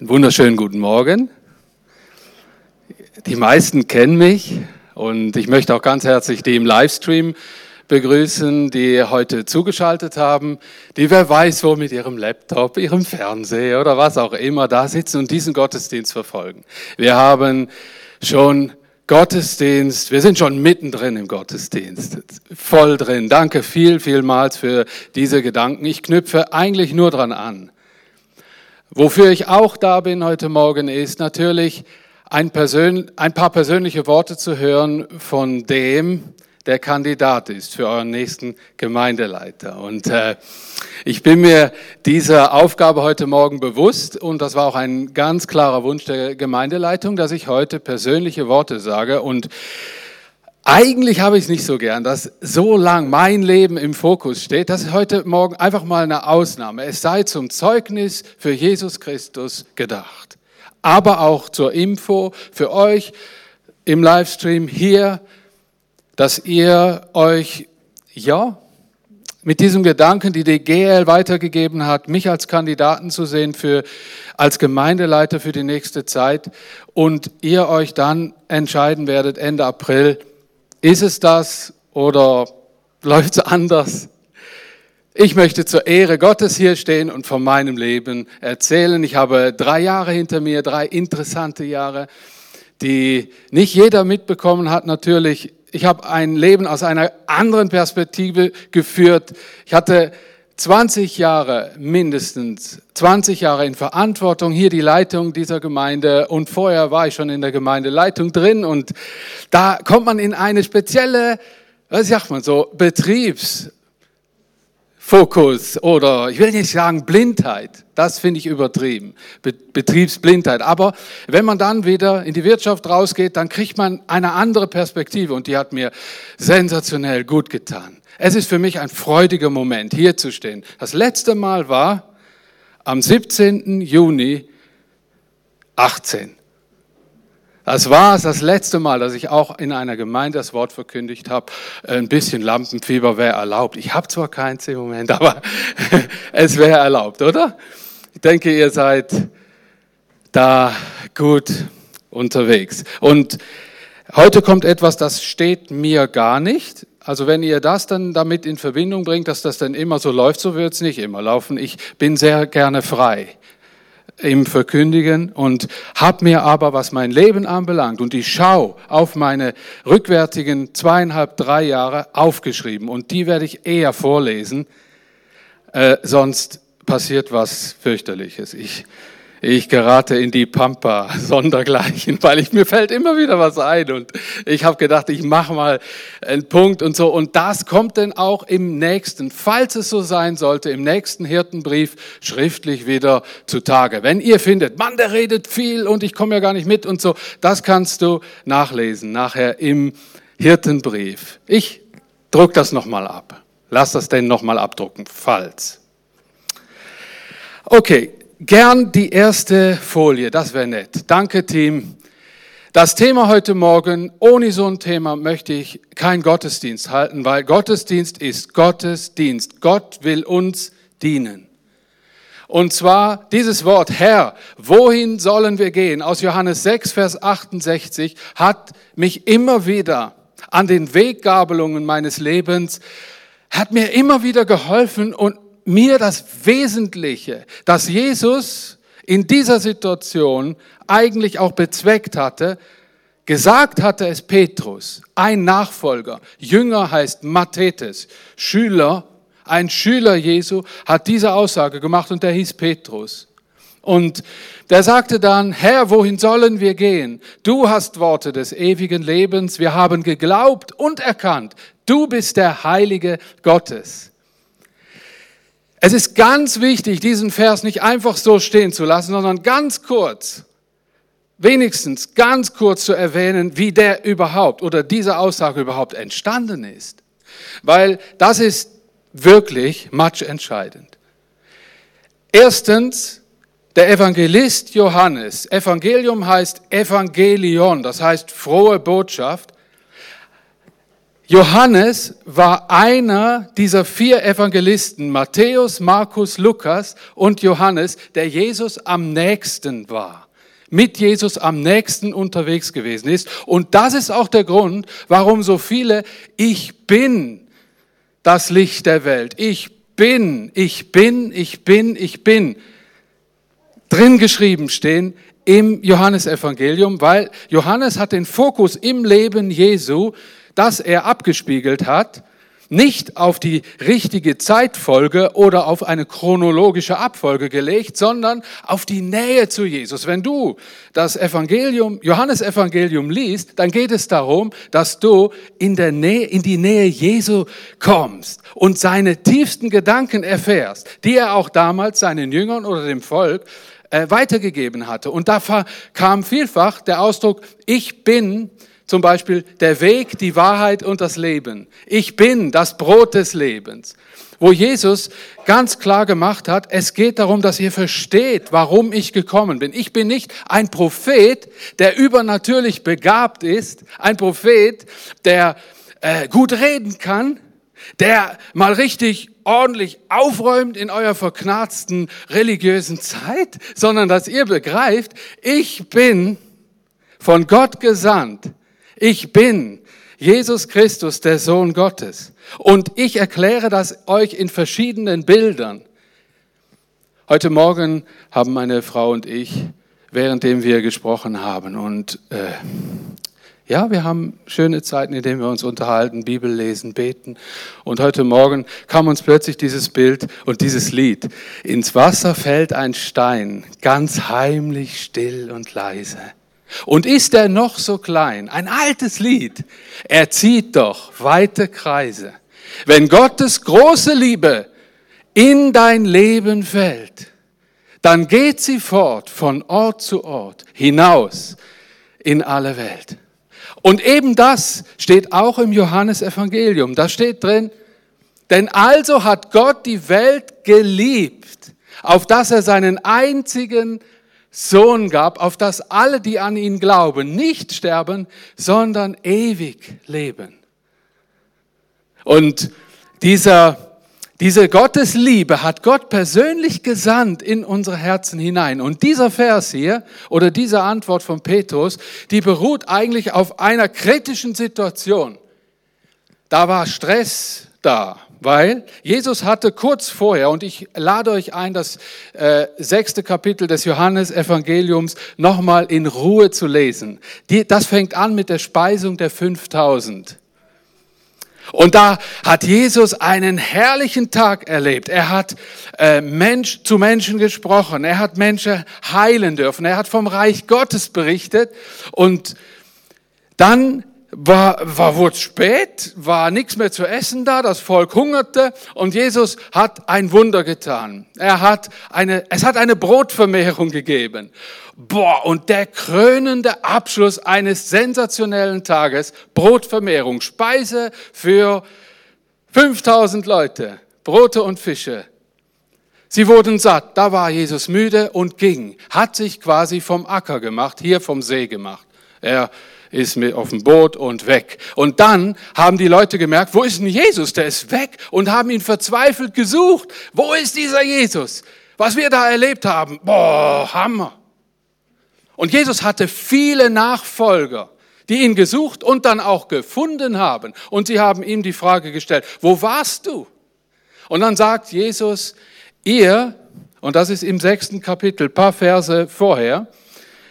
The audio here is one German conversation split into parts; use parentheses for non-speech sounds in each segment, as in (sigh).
Einen wunderschönen guten Morgen. Die meisten kennen mich und ich möchte auch ganz herzlich die im Livestream begrüßen, die heute zugeschaltet haben, die wer weiß wo mit ihrem Laptop, ihrem Fernseher oder was auch immer da sitzen und diesen Gottesdienst verfolgen. Wir haben schon Gottesdienst, wir sind schon mittendrin im Gottesdienst, voll drin. Danke viel, vielmals für diese Gedanken. Ich knüpfe eigentlich nur dran an. Wofür ich auch da bin heute Morgen ist natürlich ein, Persön ein paar persönliche Worte zu hören von dem, der Kandidat ist für euren nächsten Gemeindeleiter. Und äh, ich bin mir dieser Aufgabe heute Morgen bewusst und das war auch ein ganz klarer Wunsch der Gemeindeleitung, dass ich heute persönliche Worte sage und eigentlich habe ich es nicht so gern, dass so lang mein Leben im Fokus steht. Das ist heute Morgen einfach mal eine Ausnahme. Es sei zum Zeugnis für Jesus Christus gedacht. Aber auch zur Info für euch im Livestream hier, dass ihr euch, ja, mit diesem Gedanken, die die GL weitergegeben hat, mich als Kandidaten zu sehen für, als Gemeindeleiter für die nächste Zeit und ihr euch dann entscheiden werdet Ende April, ist es das oder läuft es anders? Ich möchte zur Ehre Gottes hier stehen und von meinem Leben erzählen. Ich habe drei Jahre hinter mir, drei interessante Jahre, die nicht jeder mitbekommen hat natürlich. Ich habe ein Leben aus einer anderen Perspektive geführt. Ich hatte 20 Jahre mindestens, 20 Jahre in Verantwortung, hier die Leitung dieser Gemeinde und vorher war ich schon in der Gemeindeleitung drin und da kommt man in eine spezielle, was sagt man so, Betriebsfokus oder ich will nicht sagen Blindheit, das finde ich übertrieben, Betriebsblindheit. Aber wenn man dann wieder in die Wirtschaft rausgeht, dann kriegt man eine andere Perspektive und die hat mir sensationell gut getan. Es ist für mich ein freudiger Moment, hier zu stehen. Das letzte Mal war am 17. Juni 18. Das war es das letzte Mal, dass ich auch in einer Gemeinde das Wort verkündigt habe. Ein bisschen Lampenfieber wäre erlaubt. Ich habe zwar keins im Moment, aber es wäre erlaubt, oder? Ich denke, ihr seid da gut unterwegs. Und heute kommt etwas, das steht mir gar nicht. Also wenn ihr das dann damit in Verbindung bringt, dass das dann immer so läuft, so wird es nicht immer laufen. Ich bin sehr gerne frei im Verkündigen und habe mir aber, was mein Leben anbelangt und die Schau auf meine rückwärtigen zweieinhalb, drei Jahre aufgeschrieben und die werde ich eher vorlesen, äh, sonst passiert was fürchterliches. Ich ich gerate in die Pampa (laughs) sondergleichen, weil ich mir fällt immer wieder was ein und ich habe gedacht, ich mache mal einen Punkt und so und das kommt dann auch im nächsten, falls es so sein sollte, im nächsten Hirtenbrief schriftlich wieder zutage. Wenn ihr findet, Mann, der redet viel und ich komme ja gar nicht mit und so, das kannst du nachlesen nachher im Hirtenbrief. Ich druck das nochmal ab. Lass das denn nochmal abdrucken, falls. Okay, Gern die erste Folie, das wäre nett. Danke, Team. Das Thema heute Morgen, ohne so ein Thema möchte ich kein Gottesdienst halten, weil Gottesdienst ist Gottesdienst. Gott will uns dienen. Und zwar dieses Wort, Herr, wohin sollen wir gehen? Aus Johannes 6, Vers 68 hat mich immer wieder an den Weggabelungen meines Lebens, hat mir immer wieder geholfen und mir das Wesentliche, dass Jesus in dieser Situation eigentlich auch bezweckt hatte, gesagt hatte es Petrus, ein Nachfolger, Jünger heißt Mathetes, Schüler, ein Schüler Jesu hat diese Aussage gemacht und der hieß Petrus. Und der sagte dann, Herr, wohin sollen wir gehen? Du hast Worte des ewigen Lebens, wir haben geglaubt und erkannt, du bist der Heilige Gottes. Es ist ganz wichtig, diesen Vers nicht einfach so stehen zu lassen, sondern ganz kurz, wenigstens ganz kurz zu erwähnen, wie der überhaupt oder diese Aussage überhaupt entstanden ist. Weil das ist wirklich matchentscheidend. Erstens, der Evangelist Johannes, Evangelium heißt Evangelion, das heißt frohe Botschaft. Johannes war einer dieser vier Evangelisten, Matthäus, Markus, Lukas und Johannes, der Jesus am nächsten war, mit Jesus am nächsten unterwegs gewesen ist. Und das ist auch der Grund, warum so viele Ich bin das Licht der Welt. Ich bin, ich bin, ich bin, ich bin drin geschrieben stehen im Johannesevangelium, weil Johannes hat den Fokus im Leben Jesu das er abgespiegelt hat, nicht auf die richtige Zeitfolge oder auf eine chronologische Abfolge gelegt, sondern auf die Nähe zu Jesus. Wenn du das Evangelium, Johannes Evangelium liest, dann geht es darum, dass du in der Nähe, in die Nähe Jesu kommst und seine tiefsten Gedanken erfährst, die er auch damals seinen Jüngern oder dem Volk äh, weitergegeben hatte. Und da kam vielfach der Ausdruck, ich bin zum Beispiel der Weg, die Wahrheit und das Leben. Ich bin das Brot des Lebens. Wo Jesus ganz klar gemacht hat, es geht darum, dass ihr versteht, warum ich gekommen bin. Ich bin nicht ein Prophet, der übernatürlich begabt ist, ein Prophet, der äh, gut reden kann, der mal richtig ordentlich aufräumt in eurer verknarzten religiösen Zeit, sondern dass ihr begreift, ich bin von Gott gesandt, ich bin Jesus Christus, der Sohn Gottes. Und ich erkläre das euch in verschiedenen Bildern. Heute Morgen haben meine Frau und ich, währenddem wir gesprochen haben, und äh, ja, wir haben schöne Zeiten, in denen wir uns unterhalten, Bibel lesen, beten. Und heute Morgen kam uns plötzlich dieses Bild und dieses Lied. Ins Wasser fällt ein Stein, ganz heimlich, still und leise. Und ist er noch so klein, ein altes Lied, er zieht doch weite Kreise. Wenn Gottes große Liebe in dein Leben fällt, dann geht sie fort von Ort zu Ort, hinaus in alle Welt. Und eben das steht auch im Johannesevangelium. Da steht drin, denn also hat Gott die Welt geliebt, auf dass er seinen einzigen Sohn gab, auf das alle, die an ihn glauben, nicht sterben, sondern ewig leben. Und dieser, diese Gottesliebe hat Gott persönlich gesandt in unsere Herzen hinein. Und dieser Vers hier oder diese Antwort von Petrus, die beruht eigentlich auf einer kritischen Situation. Da war Stress da weil Jesus hatte kurz vorher, und ich lade euch ein, das äh, sechste Kapitel des Johannesevangeliums nochmal in Ruhe zu lesen. Die, das fängt an mit der Speisung der 5000. Und da hat Jesus einen herrlichen Tag erlebt. Er hat äh, Mensch zu Menschen gesprochen. Er hat Menschen heilen dürfen. Er hat vom Reich Gottes berichtet. Und dann war, war wurde spät, war nichts mehr zu essen da, das Volk hungerte und Jesus hat ein Wunder getan. Er hat eine, es hat eine Brotvermehrung gegeben. Boah, und der krönende Abschluss eines sensationellen Tages, Brotvermehrung, Speise für 5000 Leute, Brote und Fische. Sie wurden satt, da war Jesus müde und ging, hat sich quasi vom Acker gemacht, hier vom See gemacht. Er ist mit auf dem Boot und weg. Und dann haben die Leute gemerkt, wo ist denn Jesus? Der ist weg und haben ihn verzweifelt gesucht. Wo ist dieser Jesus? Was wir da erlebt haben, boah, Hammer. Und Jesus hatte viele Nachfolger, die ihn gesucht und dann auch gefunden haben. Und sie haben ihm die Frage gestellt, wo warst du? Und dann sagt Jesus, ihr, und das ist im sechsten Kapitel, paar Verse vorher,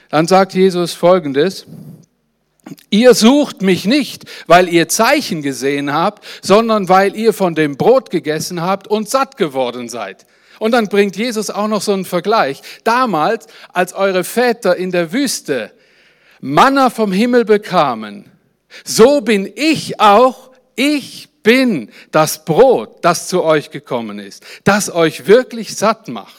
dann sagt Jesus Folgendes, Ihr sucht mich nicht, weil ihr Zeichen gesehen habt, sondern weil ihr von dem Brot gegessen habt und satt geworden seid. Und dann bringt Jesus auch noch so einen Vergleich. Damals, als eure Väter in der Wüste Manna vom Himmel bekamen, so bin ich auch, ich bin das Brot, das zu euch gekommen ist, das euch wirklich satt macht.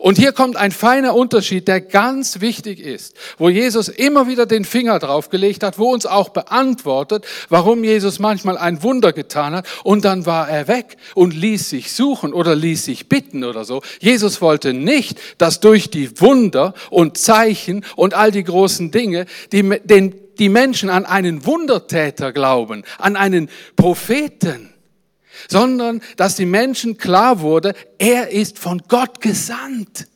Und hier kommt ein feiner Unterschied, der ganz wichtig ist, wo Jesus immer wieder den Finger draufgelegt hat, wo uns auch beantwortet, warum Jesus manchmal ein Wunder getan hat und dann war er weg und ließ sich suchen oder ließ sich bitten oder so. Jesus wollte nicht, dass durch die Wunder und Zeichen und all die großen Dinge, die den die Menschen an einen Wundertäter glauben, an einen Propheten, sondern dass die Menschen klar wurde, er ist von Gott gesandt.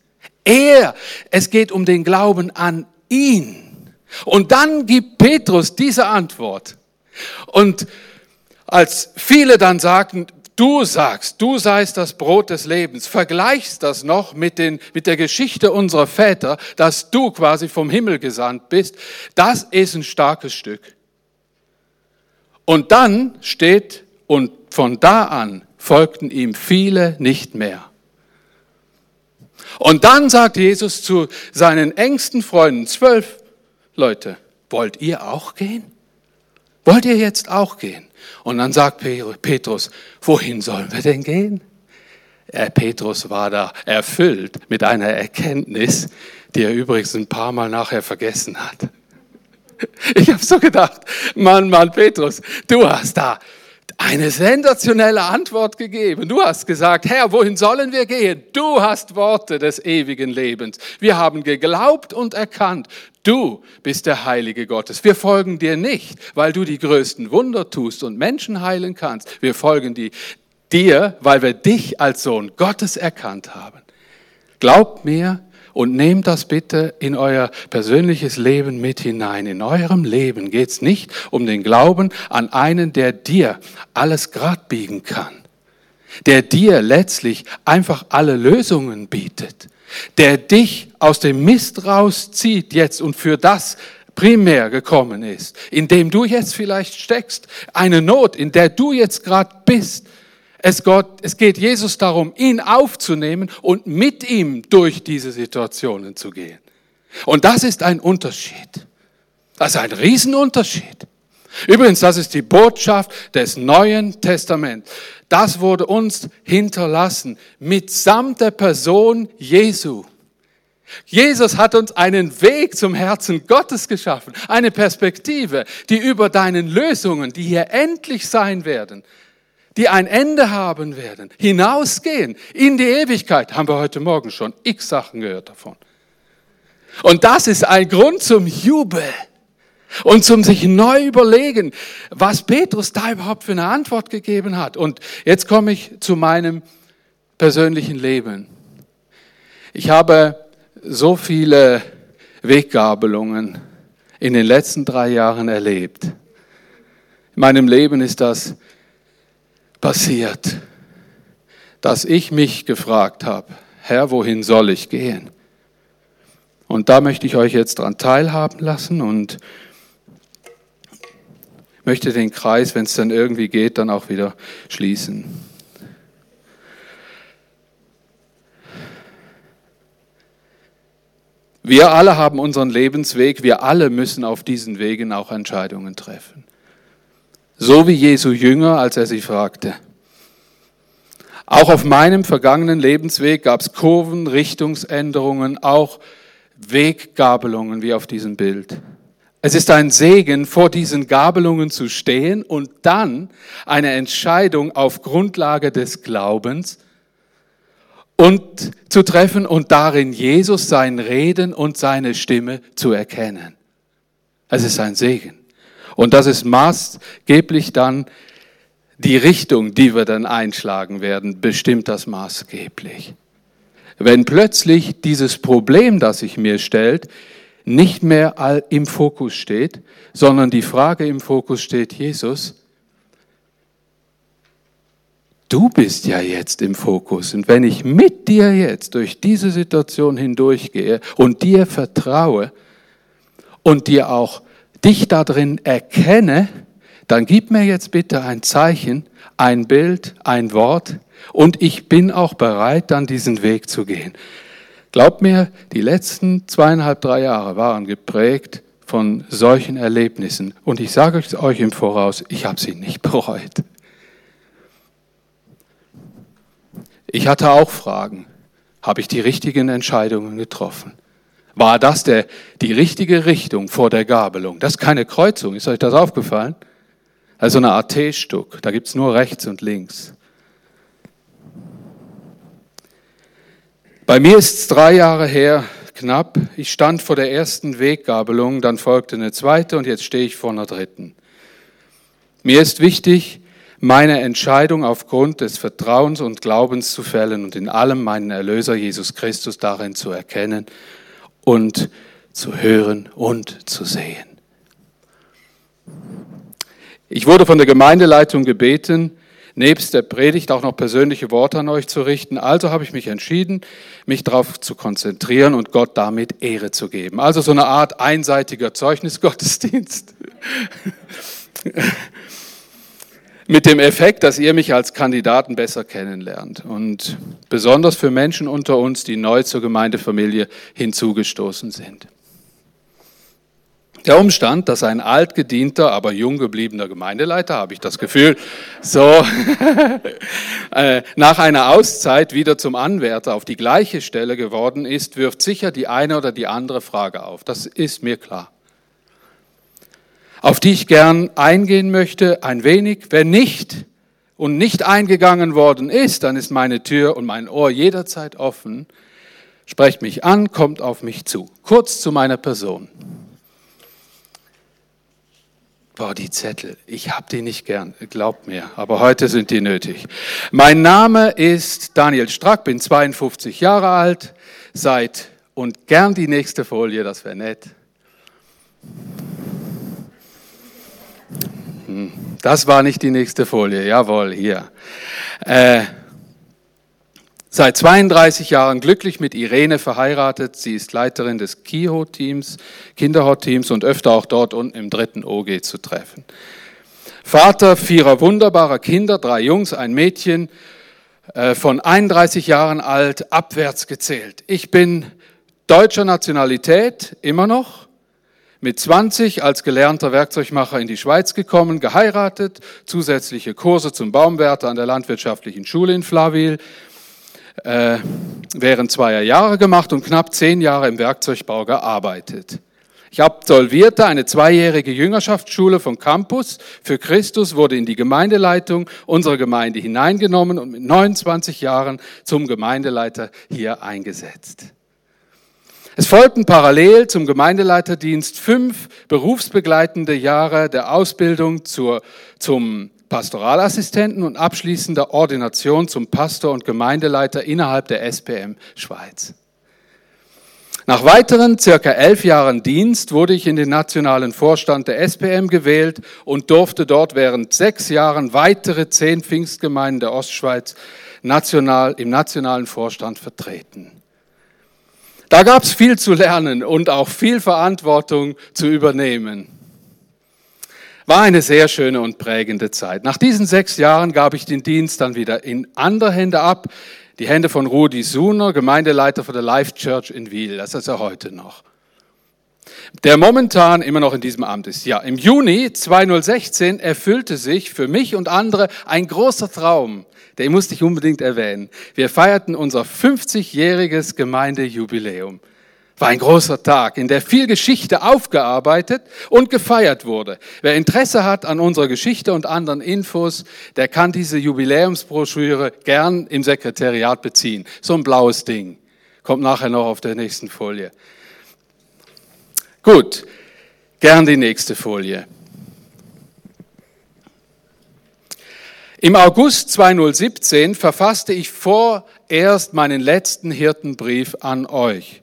Er, es geht um den Glauben an ihn. Und dann gibt Petrus diese Antwort. Und als viele dann sagten, du sagst, du seist das Brot des Lebens, vergleichst das noch mit, den, mit der Geschichte unserer Väter, dass du quasi vom Himmel gesandt bist, das ist ein starkes Stück. Und dann steht, und von da an folgten ihm viele nicht mehr. Und dann sagt Jesus zu seinen engsten Freunden, zwölf Leute, wollt ihr auch gehen? Wollt ihr jetzt auch gehen? Und dann sagt Petrus, wohin sollen wir denn gehen? Äh, Petrus war da erfüllt mit einer Erkenntnis, die er übrigens ein paar Mal nachher vergessen hat. (laughs) Ich habe so gedacht, Mann, Mann, Petrus, du hast da eine sensationelle Antwort gegeben. Du hast gesagt, Herr, wohin sollen wir gehen? Du hast Worte des ewigen Lebens. Wir haben geglaubt und erkannt, du bist der Heilige Gottes. Wir folgen dir nicht, weil du die größten Wunder tust und Menschen heilen kannst. Wir folgen dir, weil wir dich als Sohn Gottes erkannt haben. Glaubt mir, und nehmt das bitte in euer persönliches Leben mit hinein. In eurem Leben geht es nicht um den Glauben an einen, der dir alles grad biegen kann, der dir letztlich einfach alle Lösungen bietet, der dich aus dem Mist rauszieht jetzt und für das primär gekommen ist, in dem du jetzt vielleicht steckst, eine Not, in der du jetzt gerade bist, es, Gott, es geht Jesus darum, ihn aufzunehmen und mit ihm durch diese Situationen zu gehen. Und das ist ein Unterschied. Das ist ein Riesenunterschied. Übrigens, das ist die Botschaft des Neuen Testaments. Das wurde uns hinterlassen mitsamt der Person Jesu. Jesus hat uns einen Weg zum Herzen Gottes geschaffen, eine Perspektive, die über deinen Lösungen, die hier endlich sein werden, die ein Ende haben werden, hinausgehen in die Ewigkeit, haben wir heute Morgen schon x Sachen gehört davon. Und das ist ein Grund zum Jubel und zum sich neu überlegen, was Petrus da überhaupt für eine Antwort gegeben hat. Und jetzt komme ich zu meinem persönlichen Leben. Ich habe so viele Weggabelungen in den letzten drei Jahren erlebt. In meinem Leben ist das passiert, dass ich mich gefragt habe, Herr, wohin soll ich gehen? Und da möchte ich euch jetzt dran teilhaben lassen und möchte den Kreis, wenn es dann irgendwie geht, dann auch wieder schließen. Wir alle haben unseren Lebensweg, wir alle müssen auf diesen Wegen auch Entscheidungen treffen. So wie Jesu Jünger, als er sie fragte. Auch auf meinem vergangenen Lebensweg gab es Kurven, Richtungsänderungen, auch Weggabelungen wie auf diesem Bild. Es ist ein Segen, vor diesen Gabelungen zu stehen und dann eine Entscheidung auf Grundlage des Glaubens und zu treffen und darin Jesus sein Reden und seine Stimme zu erkennen. Es ist ein Segen. Und das ist maßgeblich dann die Richtung, die wir dann einschlagen werden, bestimmt das maßgeblich. Wenn plötzlich dieses Problem, das sich mir stellt, nicht mehr im Fokus steht, sondern die Frage im Fokus steht, Jesus, du bist ja jetzt im Fokus. Und wenn ich mit dir jetzt durch diese Situation hindurchgehe und dir vertraue und dir auch dich darin erkenne, dann gib mir jetzt bitte ein Zeichen, ein Bild, ein Wort und ich bin auch bereit, dann diesen Weg zu gehen. Glaubt mir, die letzten zweieinhalb, drei Jahre waren geprägt von solchen Erlebnissen und ich sage euch im Voraus, ich habe sie nicht (laughs) bereut. Ich hatte auch Fragen. Habe ich die richtigen Entscheidungen getroffen? War das der, die richtige Richtung vor der Gabelung? Das ist keine Kreuzung. Ist euch das aufgefallen? Also eine AT-Stuck. Da gibt's nur rechts und links. Bei mir ist es drei Jahre her, knapp. Ich stand vor der ersten Weggabelung, dann folgte eine zweite und jetzt stehe ich vor einer dritten. Mir ist wichtig, meine Entscheidung aufgrund des Vertrauens und Glaubens zu fällen und in allem meinen Erlöser Jesus Christus darin zu erkennen und zu hören und zu sehen. Ich wurde von der Gemeindeleitung gebeten, nebst der Predigt auch noch persönliche Worte an euch zu richten. Also habe ich mich entschieden, mich darauf zu konzentrieren und Gott damit Ehre zu geben. Also so eine Art einseitiger Zeugnisgottesdienst. (laughs) Mit dem Effekt, dass ihr mich als Kandidaten besser kennenlernt. Und besonders für Menschen unter uns, die neu zur Gemeindefamilie hinzugestoßen sind. Der Umstand, dass ein altgedienter, aber jung gebliebener Gemeindeleiter, habe ich das Gefühl, so (laughs) äh, nach einer Auszeit wieder zum Anwärter auf die gleiche Stelle geworden ist, wirft sicher die eine oder die andere Frage auf. Das ist mir klar. Auf die ich gern eingehen möchte, ein wenig. Wenn nicht und nicht eingegangen worden ist, dann ist meine Tür und mein Ohr jederzeit offen. Sprecht mich an, kommt auf mich zu. Kurz zu meiner Person. Boah, die Zettel, ich hab die nicht gern, glaubt mir, aber heute sind die nötig. Mein Name ist Daniel Strack, bin 52 Jahre alt, seit und gern die nächste Folie, das wäre nett. Das war nicht die nächste Folie, jawohl, hier. Äh, Seit 32 Jahren glücklich mit Irene verheiratet. Sie ist Leiterin des Kiho-Teams, Kinderhot-Teams und öfter auch dort unten im dritten OG zu treffen. Vater vierer wunderbarer Kinder, drei Jungs, ein Mädchen, äh, von 31 Jahren alt, abwärts gezählt. Ich bin deutscher Nationalität, immer noch, mit 20 als gelernter Werkzeugmacher in die Schweiz gekommen, geheiratet, zusätzliche Kurse zum Baumwärter an der Landwirtschaftlichen Schule in Flawil, äh, während zweier Jahre gemacht und knapp zehn Jahre im Werkzeugbau gearbeitet. Ich absolvierte eine zweijährige Jüngerschaftsschule vom Campus für Christus, wurde in die Gemeindeleitung unserer Gemeinde hineingenommen und mit 29 Jahren zum Gemeindeleiter hier eingesetzt. Es folgten parallel zum Gemeindeleiterdienst fünf berufsbegleitende Jahre der Ausbildung zur, zum Pastoralassistenten und abschließender Ordination zum Pastor und Gemeindeleiter innerhalb der SPM Schweiz. Nach weiteren circa elf Jahren Dienst wurde ich in den nationalen Vorstand der SPM gewählt und durfte dort während sechs Jahren weitere zehn Pfingstgemeinden der Ostschweiz national, im nationalen Vorstand vertreten. Da gab es viel zu lernen und auch viel Verantwortung zu übernehmen. War eine sehr schöne und prägende Zeit. Nach diesen sechs Jahren gab ich den Dienst dann wieder in andere Hände ab. Die Hände von Rudi Suner, Gemeindeleiter von der Life Church in Wiel. Das ist er heute noch. Der momentan immer noch in diesem Amt ist. Ja, im Juni 2016 erfüllte sich für mich und andere ein großer Traum. Den musste ich unbedingt erwähnen. Wir feierten unser 50-jähriges Gemeindejubiläum. War ein großer Tag, in der viel Geschichte aufgearbeitet und gefeiert wurde. Wer Interesse hat an unserer Geschichte und anderen Infos, der kann diese Jubiläumsbroschüre gern im Sekretariat beziehen. So ein blaues Ding. Kommt nachher noch auf der nächsten Folie. Gut, gern die nächste Folie. Im August 2017 verfasste ich vorerst meinen letzten Hirtenbrief an euch.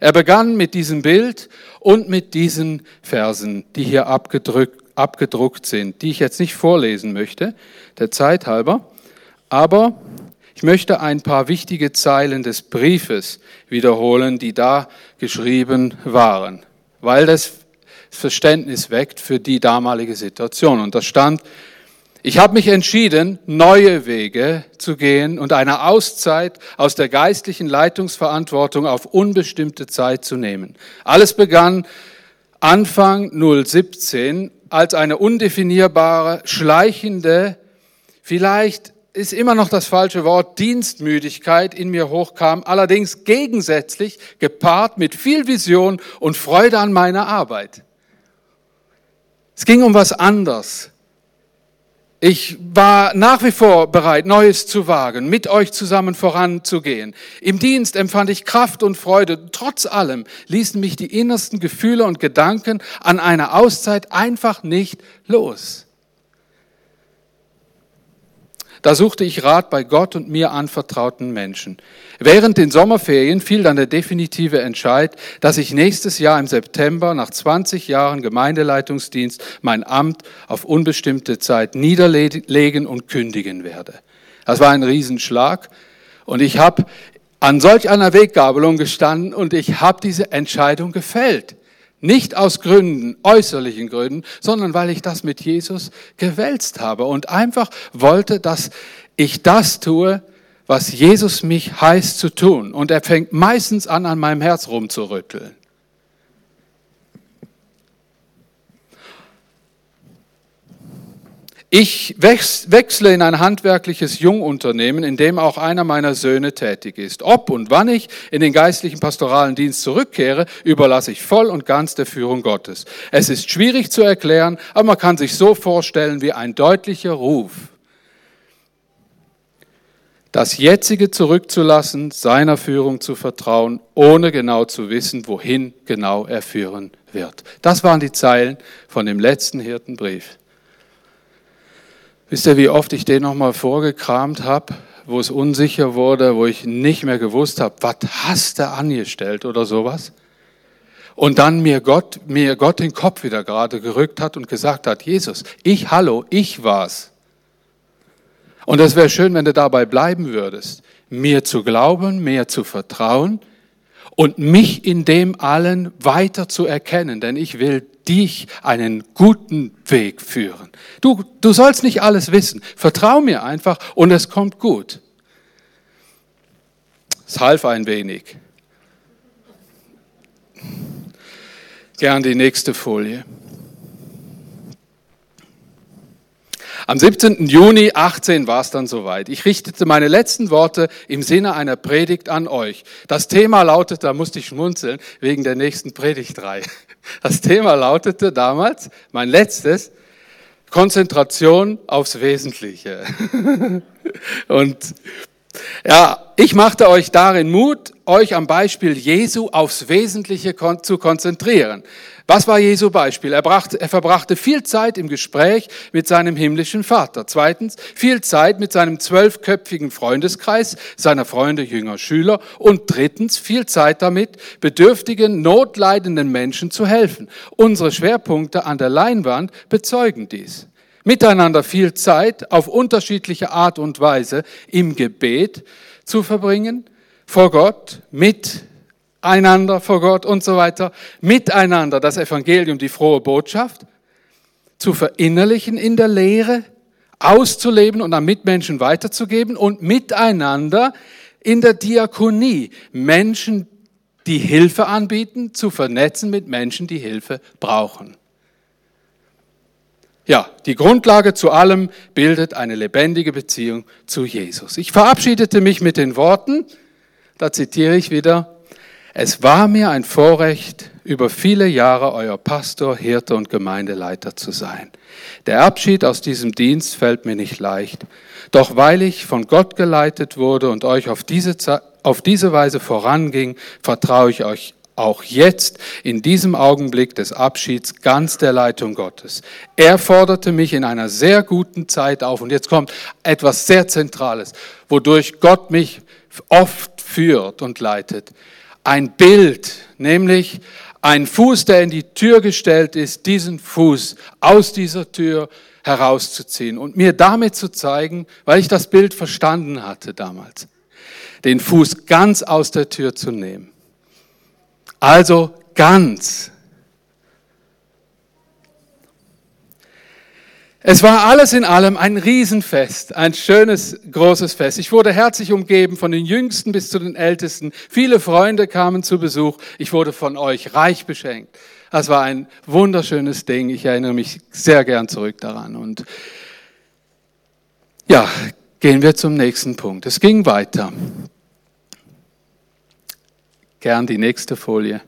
Er begann mit diesem Bild und mit diesen Versen, die hier abgedruckt, abgedruckt sind, die ich jetzt nicht vorlesen möchte, der Zeit halber, aber ich möchte ein paar wichtige Zeilen des Briefes wiederholen, die da geschrieben waren, weil das Verständnis weckt für die damalige Situation. Und das stand ich habe mich entschieden, neue Wege zu gehen und eine Auszeit aus der geistlichen Leitungsverantwortung auf unbestimmte Zeit zu nehmen. Alles begann Anfang 017 als eine undefinierbare, schleichende, vielleicht ist immer noch das falsche Wort, Dienstmüdigkeit in mir hochkam, allerdings gegensätzlich gepaart mit viel Vision und Freude an meiner Arbeit. Es ging um was anderes. Ich war nach wie vor bereit, Neues zu wagen, mit euch zusammen voranzugehen. Im Dienst empfand ich Kraft und Freude. Trotz allem ließen mich die innersten Gefühle und Gedanken an einer Auszeit einfach nicht los. Da suchte ich Rat bei Gott und mir anvertrauten Menschen. Während den Sommerferien fiel dann der definitive Entscheid, dass ich nächstes Jahr im September nach 20 Jahren Gemeindeleitungsdienst mein Amt auf unbestimmte Zeit niederlegen und kündigen werde. Das war ein Riesenschlag und ich habe an solch einer Weggabelung gestanden und ich habe diese Entscheidung gefällt. Nicht aus Gründen, äußerlichen Gründen, sondern weil ich das mit Jesus gewälzt habe und einfach wollte, dass ich das tue, was Jesus mich heißt zu tun. Und er fängt meistens an, an meinem Herz rumzurütteln. Ich wechsle in ein handwerkliches Jungunternehmen, in dem auch einer meiner Söhne tätig ist. Ob und wann ich in den geistlichen pastoralen Dienst zurückkehre, überlasse ich voll und ganz der Führung Gottes. Es ist schwierig zu erklären, aber man kann sich so vorstellen wie ein deutlicher Ruf. Das jetzige zurückzulassen, seiner Führung zu vertrauen, ohne genau zu wissen, wohin genau er führen wird. Das waren die Zeilen von dem letzten Hirtenbrief. Wisst ihr, wie oft ich den nochmal vorgekramt habe, wo es unsicher wurde, wo ich nicht mehr gewusst habe, was hast du angestellt oder sowas? Und dann mir Gott, mir Gott den Kopf wieder gerade gerückt hat und gesagt hat, Jesus, ich, hallo, ich war's. Und es wäre schön, wenn du dabei bleiben würdest, mir zu glauben, mir zu vertrauen und mich in dem allen weiter zu erkennen, denn ich will dich einen guten Weg führen. Du, du sollst nicht alles wissen. Vertrau mir einfach und es kommt gut. Es half ein wenig. Gern die nächste Folie. Am 17. Juni 18 war es dann soweit. Ich richtete meine letzten Worte im Sinne einer Predigt an euch. Das Thema lautete, da musste ich schmunzeln, wegen der nächsten Predigtreihe. Das Thema lautete damals, mein letztes, Konzentration aufs Wesentliche. (laughs) Und ja, ich machte euch darin Mut, euch am Beispiel Jesu aufs Wesentliche zu konzentrieren. Was war Jesu Beispiel? Er, brachte, er verbrachte viel Zeit im Gespräch mit seinem himmlischen Vater. Zweitens, viel Zeit mit seinem zwölfköpfigen Freundeskreis, seiner Freunde, Jünger, Schüler. Und drittens, viel Zeit damit, bedürftigen, notleidenden Menschen zu helfen. Unsere Schwerpunkte an der Leinwand bezeugen dies. Miteinander viel Zeit auf unterschiedliche Art und Weise im Gebet zu verbringen, vor Gott, mit einander vor Gott und so weiter, miteinander das Evangelium, die frohe Botschaft zu verinnerlichen in der Lehre, auszuleben und an Mitmenschen weiterzugeben und miteinander in der Diakonie Menschen, die Hilfe anbieten, zu vernetzen mit Menschen, die Hilfe brauchen. Ja, die Grundlage zu allem bildet eine lebendige Beziehung zu Jesus. Ich verabschiedete mich mit den Worten, da zitiere ich wieder, es war mir ein Vorrecht, über viele Jahre euer Pastor, Hirte und Gemeindeleiter zu sein. Der Abschied aus diesem Dienst fällt mir nicht leicht. Doch weil ich von Gott geleitet wurde und euch auf diese, auf diese Weise voranging, vertraue ich euch auch jetzt in diesem Augenblick des Abschieds ganz der Leitung Gottes. Er forderte mich in einer sehr guten Zeit auf und jetzt kommt etwas sehr Zentrales, wodurch Gott mich oft führt und leitet ein Bild, nämlich ein Fuß, der in die Tür gestellt ist, diesen Fuß aus dieser Tür herauszuziehen und mir damit zu zeigen, weil ich das Bild verstanden hatte damals, den Fuß ganz aus der Tür zu nehmen. Also ganz Es war alles in allem ein Riesenfest, ein schönes, großes Fest. Ich wurde herzlich umgeben von den Jüngsten bis zu den Ältesten. Viele Freunde kamen zu Besuch. Ich wurde von euch reich beschenkt. Das war ein wunderschönes Ding. Ich erinnere mich sehr gern zurück daran. Und ja, gehen wir zum nächsten Punkt. Es ging weiter. Gern die nächste Folie.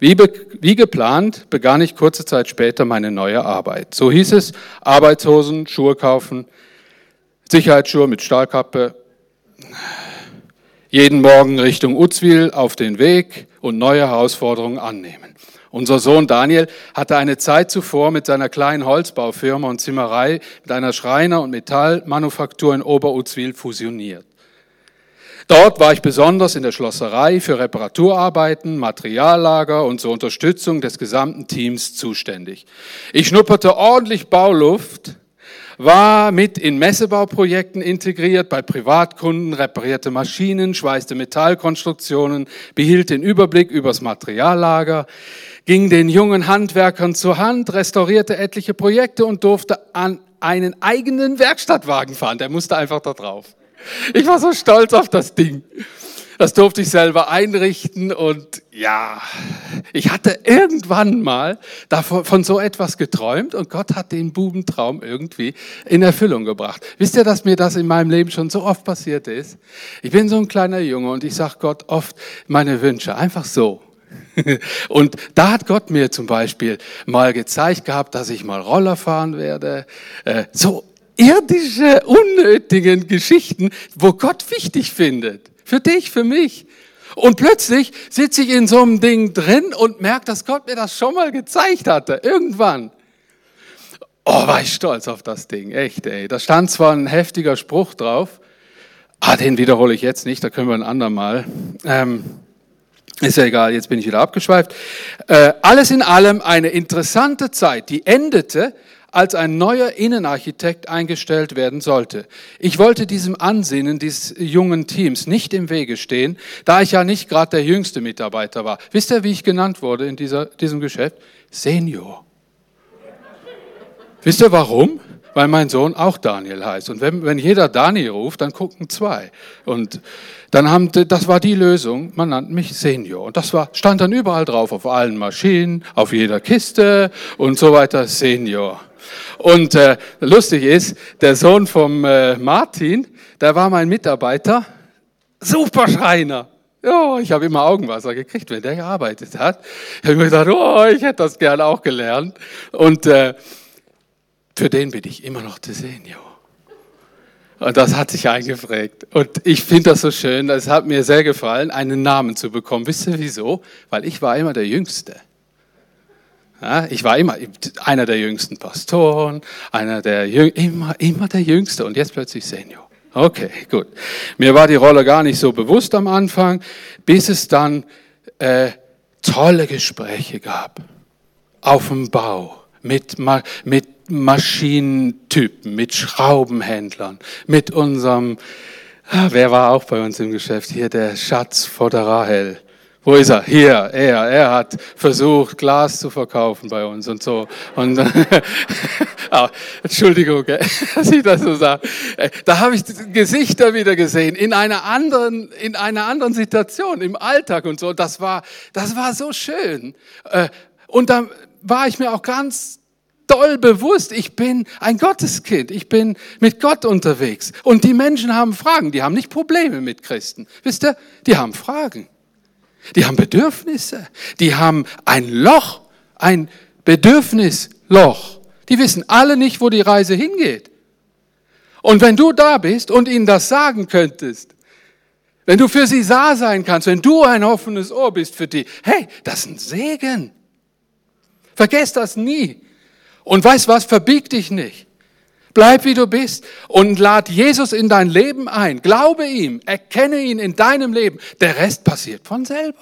Wie, wie, geplant begann ich kurze Zeit später meine neue Arbeit. So hieß es, Arbeitshosen, Schuhe kaufen, Sicherheitsschuhe mit Stahlkappe, jeden Morgen Richtung Uzwil auf den Weg und neue Herausforderungen annehmen. Unser Sohn Daniel hatte eine Zeit zuvor mit seiner kleinen Holzbaufirma und Zimmerei mit einer Schreiner- und Metallmanufaktur in Oberuzwil fusioniert. Dort war ich besonders in der Schlosserei für Reparaturarbeiten, Materiallager und zur Unterstützung des gesamten Teams zuständig. Ich schnupperte ordentlich Bauluft, war mit in Messebauprojekten integriert, bei Privatkunden, reparierte Maschinen, schweißte Metallkonstruktionen, behielt den Überblick übers Materiallager, ging den jungen Handwerkern zur Hand, restaurierte etliche Projekte und durfte an einen eigenen Werkstattwagen fahren. Der musste einfach da drauf. Ich war so stolz auf das Ding. Das durfte ich selber einrichten und ja, ich hatte irgendwann mal davon, von so etwas geträumt und Gott hat den Bubentraum irgendwie in Erfüllung gebracht. Wisst ihr, dass mir das in meinem Leben schon so oft passiert ist? Ich bin so ein kleiner Junge und ich sage Gott oft meine Wünsche, einfach so. (laughs) Und da hat Gott mir zum Beispiel mal gezeigt gehabt, dass ich mal Roller fahren werde. Äh, so irdische, unnötigen Geschichten, wo Gott wichtig findet. Für dich, für mich. Und plötzlich sitze ich in so einem Ding drin und merke, dass Gott mir das schon mal gezeigt hatte. Irgendwann. Oh, war ich stolz auf das Ding. Echt, ey. Da stand zwar ein heftiger Spruch drauf. Ah, den wiederhole ich jetzt nicht, da können wir ein andermal. Ähm, ist ja egal, jetzt bin ich wieder abgeschweift. Äh, alles in allem eine interessante Zeit, die endete, als ein neuer Innenarchitekt eingestellt werden sollte. Ich wollte diesem Ansinnen dieses jungen Teams nicht im Wege stehen, da ich ja nicht gerade der jüngste Mitarbeiter war. Wisst ihr, wie ich genannt wurde in dieser, diesem Geschäft? Senior. Wisst ihr warum? weil mein Sohn auch Daniel heißt. Und wenn, wenn jeder Daniel ruft, dann gucken zwei. Und dann haben, das war die Lösung, man nannte mich Senior. Und das war, stand dann überall drauf, auf allen Maschinen, auf jeder Kiste und so weiter, Senior. Und äh, lustig ist, der Sohn vom äh, Martin, der war mein Mitarbeiter, Superschreiner. Ja, ich habe immer Augenwasser gekriegt, wenn der gearbeitet hat. Ich habe mir gedacht, oh, ich hätte das gerne auch gelernt. Und äh, für den bin ich immer noch der Senior. Und das hat sich eingeprägt. Und ich finde das so schön, es hat mir sehr gefallen, einen Namen zu bekommen. Wisst ihr wieso? Weil ich war immer der Jüngste. Ja, ich war immer einer der jüngsten Pastoren, einer der Jüng immer, immer der Jüngste und jetzt plötzlich Senior. Okay, gut. Mir war die Rolle gar nicht so bewusst am Anfang, bis es dann äh, tolle Gespräche gab auf dem Bau mit, mit Maschinentypen, mit Schraubenhändlern, mit unserem, ah, wer war auch bei uns im Geschäft? Hier der Schatz vor der Rahel. Wo ist er? Hier, er. Er hat versucht, Glas zu verkaufen bei uns und so. Und (laughs) ah, Entschuldigung, (laughs) dass ich das so sage. Äh, da habe ich Gesichter wieder gesehen in einer anderen, in einer anderen Situation im Alltag und so. Das war, das war so schön. Äh, und da war ich mir auch ganz doll bewusst, ich bin ein Gotteskind, ich bin mit Gott unterwegs. Und die Menschen haben Fragen, die haben nicht Probleme mit Christen. Wisst ihr, die haben Fragen. Die haben Bedürfnisse. Die haben ein Loch, ein Bedürfnisloch. Die wissen alle nicht, wo die Reise hingeht. Und wenn du da bist und ihnen das sagen könntest, wenn du für sie da sein kannst, wenn du ein offenes Ohr bist für die, hey, das ist ein Segen. Vergesst das nie. Und weißt was, verbieg dich nicht. Bleib wie du bist und lad Jesus in dein Leben ein. Glaube ihm, erkenne ihn in deinem Leben. Der Rest passiert von selber.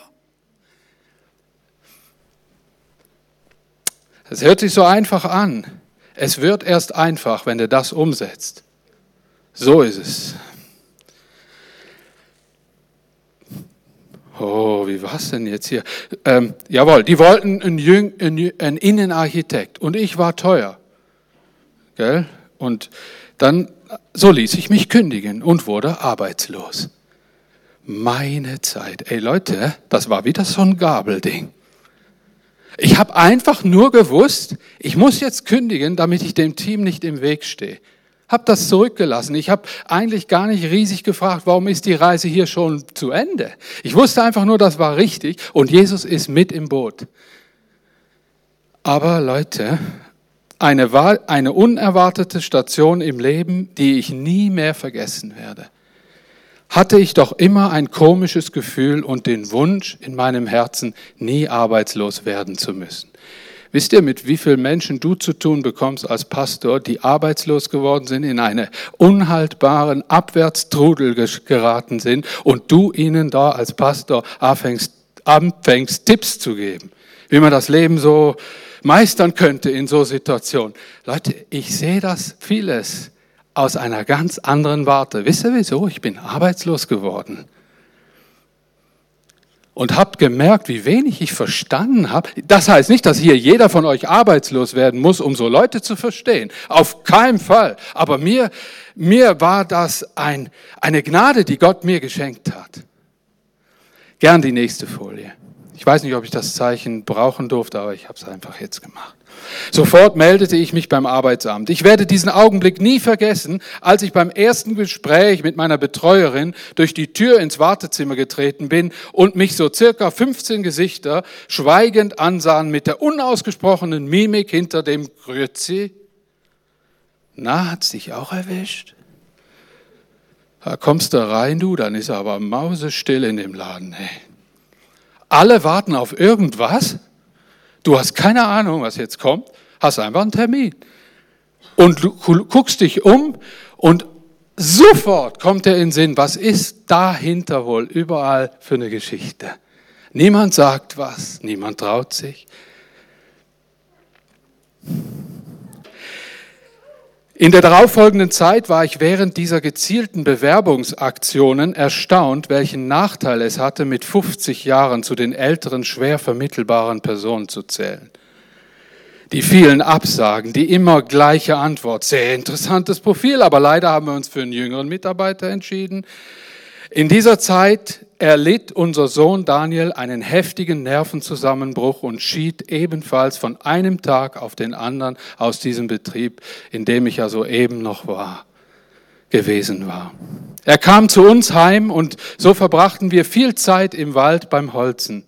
Es hört sich so einfach an. Es wird erst einfach, wenn du das umsetzt. So ist es. Oh, wie war's denn jetzt hier? Ähm, jawohl, die wollten einen, Jüng, einen Innenarchitekt und ich war teuer. Gell? Und dann, so ließ ich mich kündigen und wurde arbeitslos. Meine Zeit. Ey Leute, das war wieder so ein Gabelding. Ich habe einfach nur gewusst, ich muss jetzt kündigen, damit ich dem Team nicht im Weg stehe. Habe das zurückgelassen. Ich habe eigentlich gar nicht riesig gefragt, warum ist die Reise hier schon zu Ende? Ich wusste einfach nur, das war richtig und Jesus ist mit im Boot. Aber Leute, eine, eine unerwartete Station im Leben, die ich nie mehr vergessen werde hatte ich doch immer ein komisches Gefühl und den Wunsch in meinem Herzen, nie arbeitslos werden zu müssen. Wisst ihr, mit wie vielen Menschen du zu tun bekommst als Pastor, die arbeitslos geworden sind, in einen unhaltbaren Abwärtstrudel geraten sind und du ihnen da als Pastor anfängst, anfängst Tipps zu geben, wie man das Leben so meistern könnte in so Situationen. Leute, ich sehe das vieles aus einer ganz anderen Warte. Wisst ihr wieso? Ich bin arbeitslos geworden. Und habt gemerkt, wie wenig ich verstanden habe. Das heißt nicht, dass hier jeder von euch arbeitslos werden muss, um so Leute zu verstehen. Auf keinen Fall. Aber mir, mir war das ein, eine Gnade, die Gott mir geschenkt hat. Gern die nächste Folie. Ich weiß nicht, ob ich das Zeichen brauchen durfte, aber ich habe es einfach jetzt gemacht. Sofort meldete ich mich beim Arbeitsamt. Ich werde diesen Augenblick nie vergessen, als ich beim ersten Gespräch mit meiner Betreuerin durch die Tür ins Wartezimmer getreten bin und mich so circa 15 Gesichter schweigend ansahen mit der unausgesprochenen Mimik hinter dem Grüezi. Na, hat's dich auch erwischt? Da kommst du rein, du, dann ist er aber mausestill in dem Laden. Hey. Alle warten auf irgendwas. Du hast keine Ahnung, was jetzt kommt, hast einfach einen Termin. Und du guckst dich um und sofort kommt er in den Sinn, was ist dahinter wohl überall für eine Geschichte? Niemand sagt was, niemand traut sich. In der darauffolgenden Zeit war ich während dieser gezielten Bewerbungsaktionen erstaunt, welchen Nachteil es hatte, mit 50 Jahren zu den älteren, schwer vermittelbaren Personen zu zählen. Die vielen Absagen, die immer gleiche Antwort. Sehr interessantes Profil, aber leider haben wir uns für einen jüngeren Mitarbeiter entschieden. In dieser Zeit erlitt unser Sohn Daniel einen heftigen Nervenzusammenbruch und schied ebenfalls von einem Tag auf den anderen aus diesem Betrieb, in dem ich ja soeben noch war, gewesen war. Er kam zu uns heim und so verbrachten wir viel Zeit im Wald beim Holzen.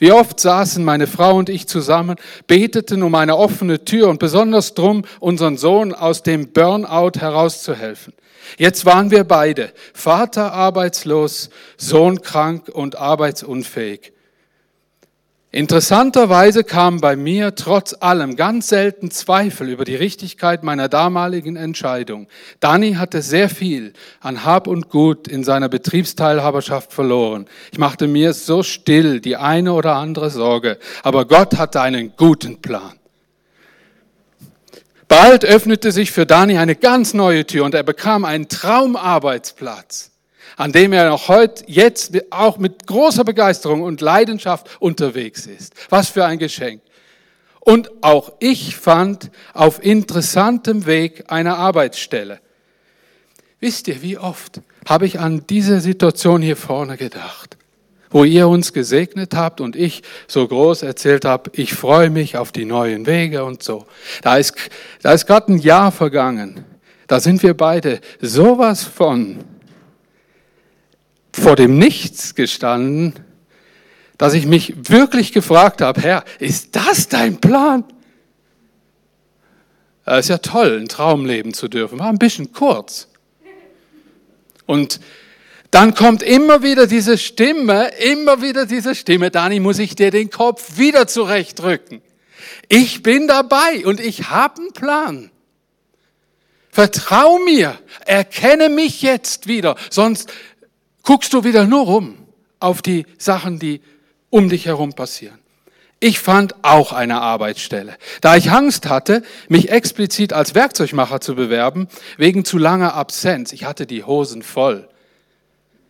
Wie oft saßen meine Frau und ich zusammen, beteten um eine offene Tür und besonders drum, unseren Sohn aus dem Burnout herauszuhelfen. Jetzt waren wir beide, Vater arbeitslos, Sohn krank und arbeitsunfähig. Interessanterweise kamen bei mir trotz allem ganz selten Zweifel über die Richtigkeit meiner damaligen Entscheidung. Dani hatte sehr viel an Hab und Gut in seiner Betriebsteilhaberschaft verloren. Ich machte mir so still die eine oder andere Sorge, aber Gott hatte einen guten Plan. Bald öffnete sich für Dani eine ganz neue Tür und er bekam einen Traumarbeitsplatz, an dem er noch heute, jetzt auch mit großer Begeisterung und Leidenschaft unterwegs ist. Was für ein Geschenk. Und auch ich fand auf interessantem Weg eine Arbeitsstelle. Wisst ihr, wie oft habe ich an diese Situation hier vorne gedacht? wo ihr uns gesegnet habt und ich so groß erzählt habe, ich freue mich auf die neuen Wege und so. Da ist, da ist gerade ein Jahr vergangen. Da sind wir beide sowas von vor dem Nichts gestanden, dass ich mich wirklich gefragt habe, Herr, ist das dein Plan? Es ist ja toll, ein Traum leben zu dürfen. War ein bisschen kurz. Und dann kommt immer wieder diese Stimme, immer wieder diese Stimme, Dani, muss ich dir den Kopf wieder zurechtrücken. Ich bin dabei und ich habe einen Plan. Vertrau mir, erkenne mich jetzt wieder, sonst guckst du wieder nur rum auf die Sachen, die um dich herum passieren. Ich fand auch eine Arbeitsstelle. Da ich Angst hatte, mich explizit als Werkzeugmacher zu bewerben, wegen zu langer Absenz, ich hatte die Hosen voll,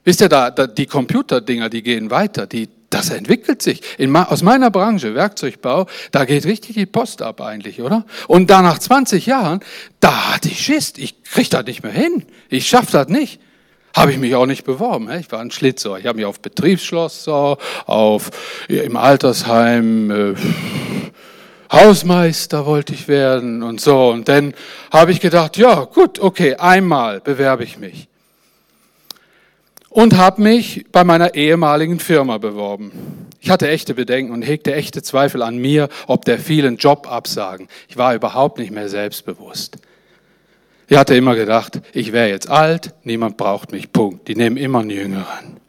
Wisst ihr, da, da die Computerdinger, die gehen weiter, die, das entwickelt sich. In, aus meiner Branche, Werkzeugbau, da geht richtig die Post ab eigentlich, oder? Und da nach 20 Jahren, da hatte ich Schiss, ich krieg das nicht mehr hin, ich schaff das nicht. Habe ich mich auch nicht beworben. Ich war ein Schlitzer. Ich habe mich auf Betriebsschlosser, auf im Altersheim, äh, Hausmeister wollte ich werden und so. Und dann habe ich gedacht, ja gut, okay, einmal bewerbe ich mich. Und habe mich bei meiner ehemaligen Firma beworben. Ich hatte echte Bedenken und hegte echte Zweifel an mir, ob der vielen Jobabsagen. Ich war überhaupt nicht mehr selbstbewusst. Ich hatte immer gedacht, ich wäre jetzt alt, niemand braucht mich, Punkt. Die nehmen immer einen Jüngeren.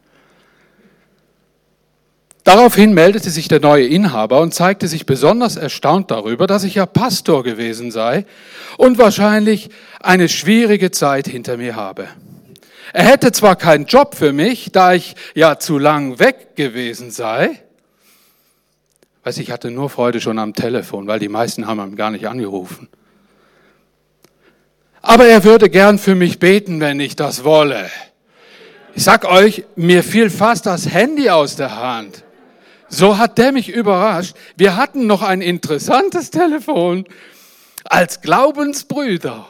Daraufhin meldete sich der neue Inhaber und zeigte sich besonders erstaunt darüber, dass ich ja Pastor gewesen sei und wahrscheinlich eine schwierige Zeit hinter mir habe. Er hätte zwar keinen Job für mich, da ich ja zu lang weg gewesen sei. Weiß ich hatte nur Freude schon am Telefon, weil die meisten haben ihn gar nicht angerufen. Aber er würde gern für mich beten, wenn ich das wolle. Ich sag euch, mir fiel fast das Handy aus der Hand. So hat der mich überrascht. Wir hatten noch ein interessantes Telefon als Glaubensbrüder.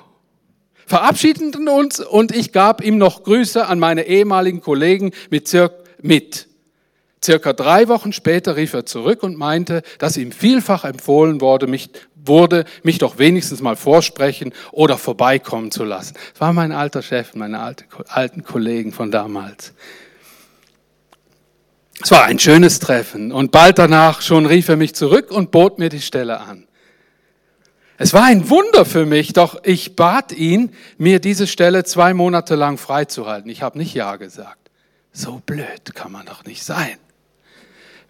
Verabschiedeten uns und ich gab ihm noch Grüße an meine ehemaligen Kollegen mit, circa, mit. Circa drei Wochen später rief er zurück und meinte, dass ihm vielfach empfohlen wurde, mich, wurde, mich doch wenigstens mal vorsprechen oder vorbeikommen zu lassen. Das war mein alter Chef, meine alte, alten Kollegen von damals. Es war ein schönes Treffen und bald danach schon rief er mich zurück und bot mir die Stelle an. Es war ein Wunder für mich, doch ich bat ihn, mir diese Stelle zwei Monate lang freizuhalten. Ich habe nicht Ja gesagt. So blöd kann man doch nicht sein.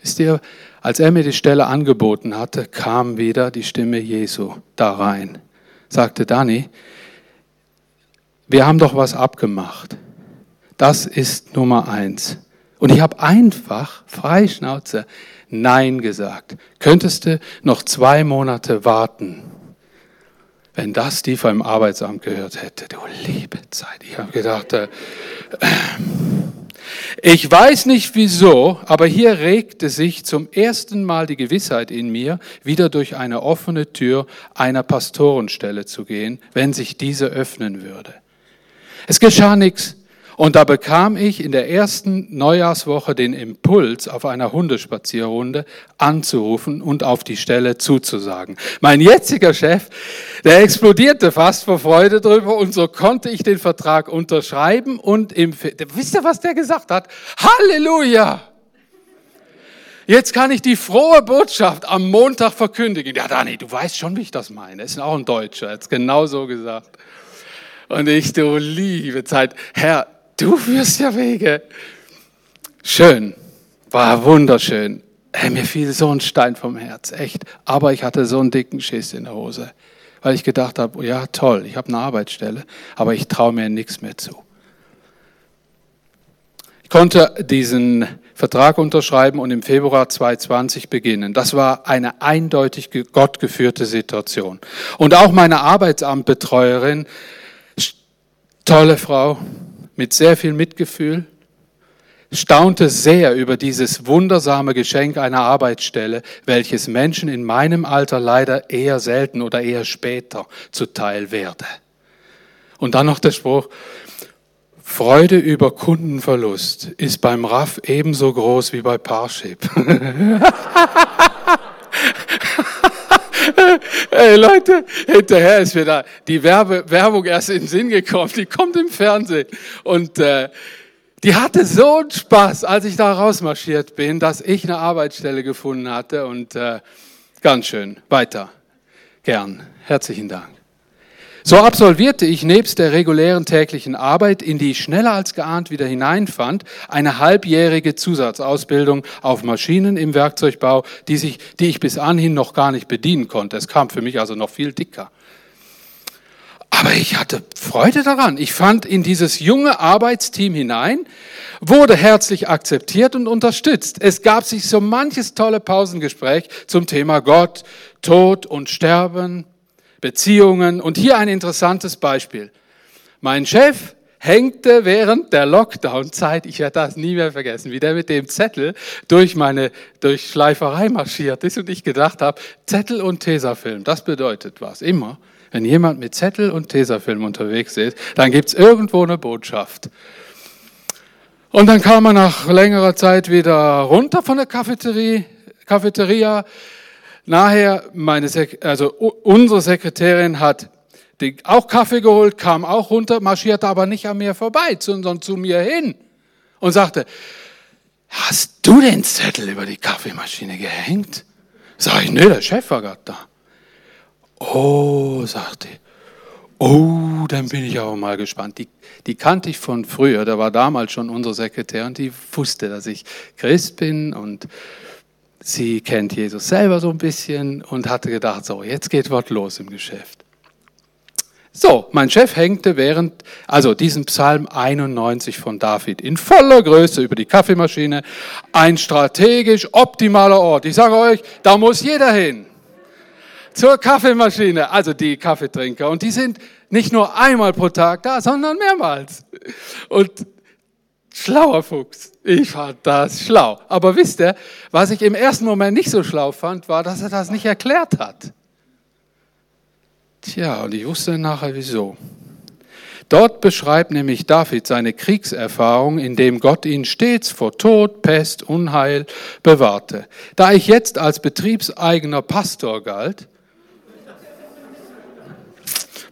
Wisst ihr, als er mir die Stelle angeboten hatte, kam wieder die Stimme Jesu da rein. Sagte Dani, wir haben doch was abgemacht. Das ist Nummer eins. Und ich habe einfach frei Schnauze Nein gesagt. Könntest du noch zwei Monate warten? Wenn das die vom Arbeitsamt gehört hätte, du liebe Zeit. Ich habe gedacht, äh, ich weiß nicht wieso, aber hier regte sich zum ersten Mal die Gewissheit in mir, wieder durch eine offene Tür einer Pastorenstelle zu gehen, wenn sich diese öffnen würde. Es geschah nichts. Und da bekam ich in der ersten Neujahrswoche den Impuls, auf einer Hundespazierrunde anzurufen und auf die Stelle zuzusagen. Mein jetziger Chef, der explodierte fast vor Freude drüber und so konnte ich den Vertrag unterschreiben und im, wisst ihr, was der gesagt hat? Halleluja! Jetzt kann ich die frohe Botschaft am Montag verkündigen. Ja, Dani, du weißt schon, wie ich das meine. Ist auch ein Deutscher, er hat es genau so gesagt. Und ich, du liebe Zeit, Herr, du führst ja Wege. Schön, war wunderschön. Hey, mir fiel so ein Stein vom Herz, echt. Aber ich hatte so einen dicken Schiss in der Hose, weil ich gedacht habe, ja toll, ich habe eine Arbeitsstelle, aber ich traue mir nichts mehr zu. Ich konnte diesen Vertrag unterschreiben und im Februar 2020 beginnen. Das war eine eindeutig gottgeführte Situation. Und auch meine Arbeitsamtbetreuerin, tolle Frau, mit sehr viel Mitgefühl, staunte sehr über dieses wundersame Geschenk einer Arbeitsstelle, welches Menschen in meinem Alter leider eher selten oder eher später zuteil werde. Und dann noch der Spruch, Freude über Kundenverlust ist beim RAF ebenso groß wie bei Parship. (laughs) (laughs) Ey Leute, hinterher ist mir da die Werbe, Werbung erst in den Sinn gekommen. Die kommt im Fernsehen. Und äh, die hatte so einen Spaß, als ich da rausmarschiert bin, dass ich eine Arbeitsstelle gefunden hatte. Und äh, ganz schön. Weiter. Gern. Herzlichen Dank. So absolvierte ich nebst der regulären täglichen Arbeit, in die ich schneller als geahnt wieder hineinfand, eine halbjährige Zusatzausbildung auf Maschinen im Werkzeugbau, die, sich, die ich bis anhin noch gar nicht bedienen konnte. Es kam für mich also noch viel dicker. Aber ich hatte Freude daran. Ich fand in dieses junge Arbeitsteam hinein, wurde herzlich akzeptiert und unterstützt. Es gab sich so manches tolle Pausengespräch zum Thema Gott, Tod und Sterben, Beziehungen. Und hier ein interessantes Beispiel. Mein Chef hängte während der Lockdown-Zeit, ich werde das nie mehr vergessen, wie der mit dem Zettel durch meine durch Schleiferei marschiert ist und ich gedacht habe, Zettel und Tesafilm, das bedeutet was, immer. Wenn jemand mit Zettel und Tesafilm unterwegs ist, dann gibt's irgendwo eine Botschaft. Und dann kam er nach längerer Zeit wieder runter von der Cafeterie, Cafeteria, Nachher, meine Sek also unsere Sekretärin hat die, auch Kaffee geholt, kam auch runter, marschierte aber nicht an mir vorbei, sondern zu mir hin und sagte, hast du den Zettel über die Kaffeemaschine gehängt? Sag ich, nee, der Chef war gerade da. Oh, sagte ich. Oh, dann bin ich aber mal gespannt. Die, die kannte ich von früher, da war damals schon unsere Sekretärin, die wusste, dass ich Christ bin und sie kennt Jesus selber so ein bisschen und hatte gedacht, so, jetzt geht was los im Geschäft. So, mein Chef hängte während, also diesen Psalm 91 von David in voller Größe über die Kaffeemaschine, ein strategisch optimaler Ort. Ich sage euch, da muss jeder hin. Zur Kaffeemaschine, also die Kaffeetrinker. Und die sind nicht nur einmal pro Tag da, sondern mehrmals. Und schlauer Fuchs. Ich fand das schlau. Aber wisst ihr, was ich im ersten Moment nicht so schlau fand, war, dass er das nicht erklärt hat. Tja, und ich wusste nachher wieso. Dort beschreibt nämlich David seine Kriegserfahrung, in dem Gott ihn stets vor Tod, Pest, Unheil bewahrte. Da ich jetzt als betriebseigener Pastor galt,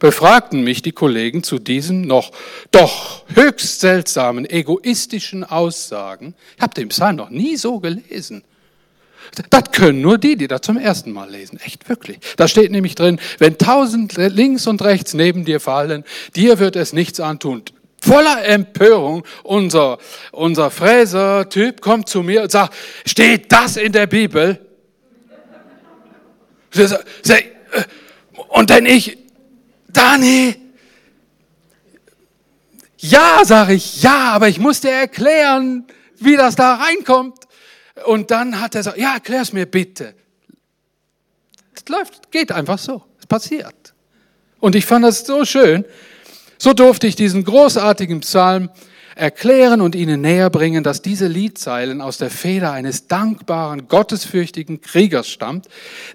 befragten mich die Kollegen zu diesen noch doch höchst seltsamen, egoistischen Aussagen. Ich habe den Psalm noch nie so gelesen. Das können nur die, die da zum ersten Mal lesen. Echt wirklich. Da steht nämlich drin, wenn tausend links und rechts neben dir fallen, dir wird es nichts antun. Voller Empörung, unser, unser Fräser-Typ kommt zu mir und sagt, steht das in der Bibel? Und denn ich, Dani, ja, sage ich, ja, aber ich muss dir erklären, wie das da reinkommt. Und dann hat er gesagt, ja, erklär's mir bitte. Es läuft, geht einfach so. Es passiert. Und ich fand das so schön. So durfte ich diesen großartigen Psalm erklären und ihnen näher bringen, dass diese Liedzeilen aus der Feder eines dankbaren, gottesfürchtigen Kriegers stammt,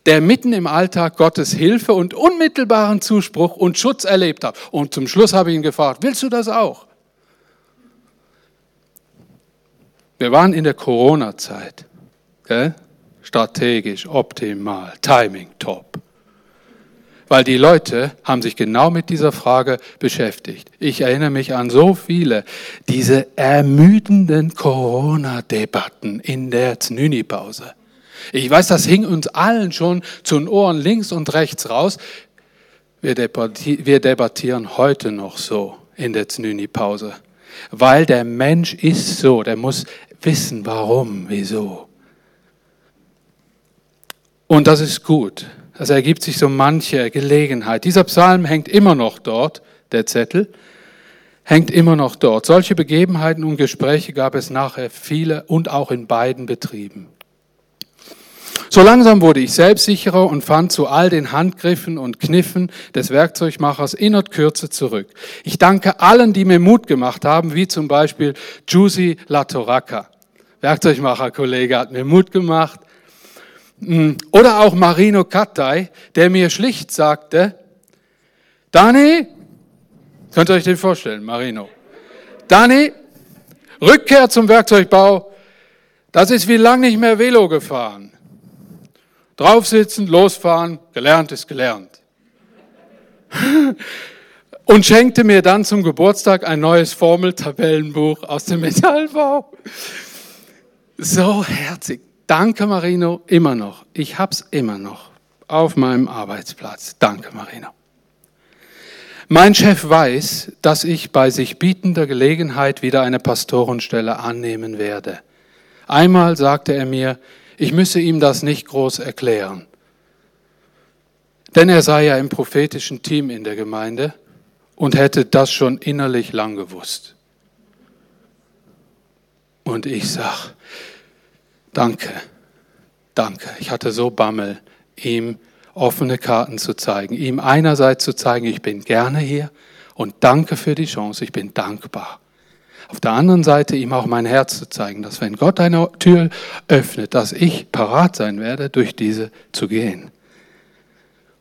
der mitten im Alltag Gottes Hilfe und unmittelbaren Zuspruch und Schutz erlebt hat. Und zum Schluss habe ich ihn gefragt, willst du das auch? Wir waren in der Corona-Zeit. Strategisch, optimal, Timing top. Weil die Leute haben sich genau mit dieser Frage beschäftigt. Ich erinnere mich an so viele, diese ermüdenden Corona-Debatten in der Znüni-Pause. Ich weiß, das hing uns allen schon zu den Ohren links und rechts raus. Wir, debattieren heute noch so in der Znüni-Pause. Weil der Mensch ist so, der muss wissen, warum, wieso. Und das ist gut. Das ergibt sich so manche Gelegenheit. Dieser Psalm hängt immer noch dort, der Zettel, hängt immer noch dort. Solche Begebenheiten und Gespräche gab es nachher viele und auch in beiden Betrieben. So langsam wurde ich selbstsicherer und fand zu all den Handgriffen und Kniffen des Werkzeugmachers in Kürze zurück. Ich danke allen, die mir Mut gemacht haben, wie zum Beispiel Giusy Latoracca. Werkzeugmacher-Kollege hat mir Mut gemacht. Hm, oder auch Marino Kattai, der mir schlicht sagte, Dani, könnt ihr euch den vorstellen, Marino? Dani, Rückkehr zum Werkzeugbau, das ist wie lang nicht mehr Velo gefahren. Draufsitzen, losfahren, gelernt ist gelernt. (laughs) Und schenkte mir dann zum Geburtstag ein neues Formeltabellenbuch aus dem Metallbau. So herzig. Danke, Marino, immer noch. Ich hab's immer noch auf meinem Arbeitsplatz. Danke, Marino. Mein Chef weiß, dass ich bei sich bietender Gelegenheit wieder eine Pastorenstelle annehmen werde. Einmal sagte er mir, ich müsse ihm das nicht groß erklären. Denn er sei ja im prophetischen Team in der Gemeinde und hätte das schon innerlich lang gewusst. Und ich sag, danke, danke. Ich hatte so Bammel, ihm offene Karten zu zeigen, ihm einerseits zu zeigen, ich bin gerne hier und danke für die Chance, ich bin dankbar. Auf der anderen Seite ihm auch mein Herz zu zeigen, dass wenn Gott eine Tür öffnet, dass ich parat sein werde, durch diese zu gehen.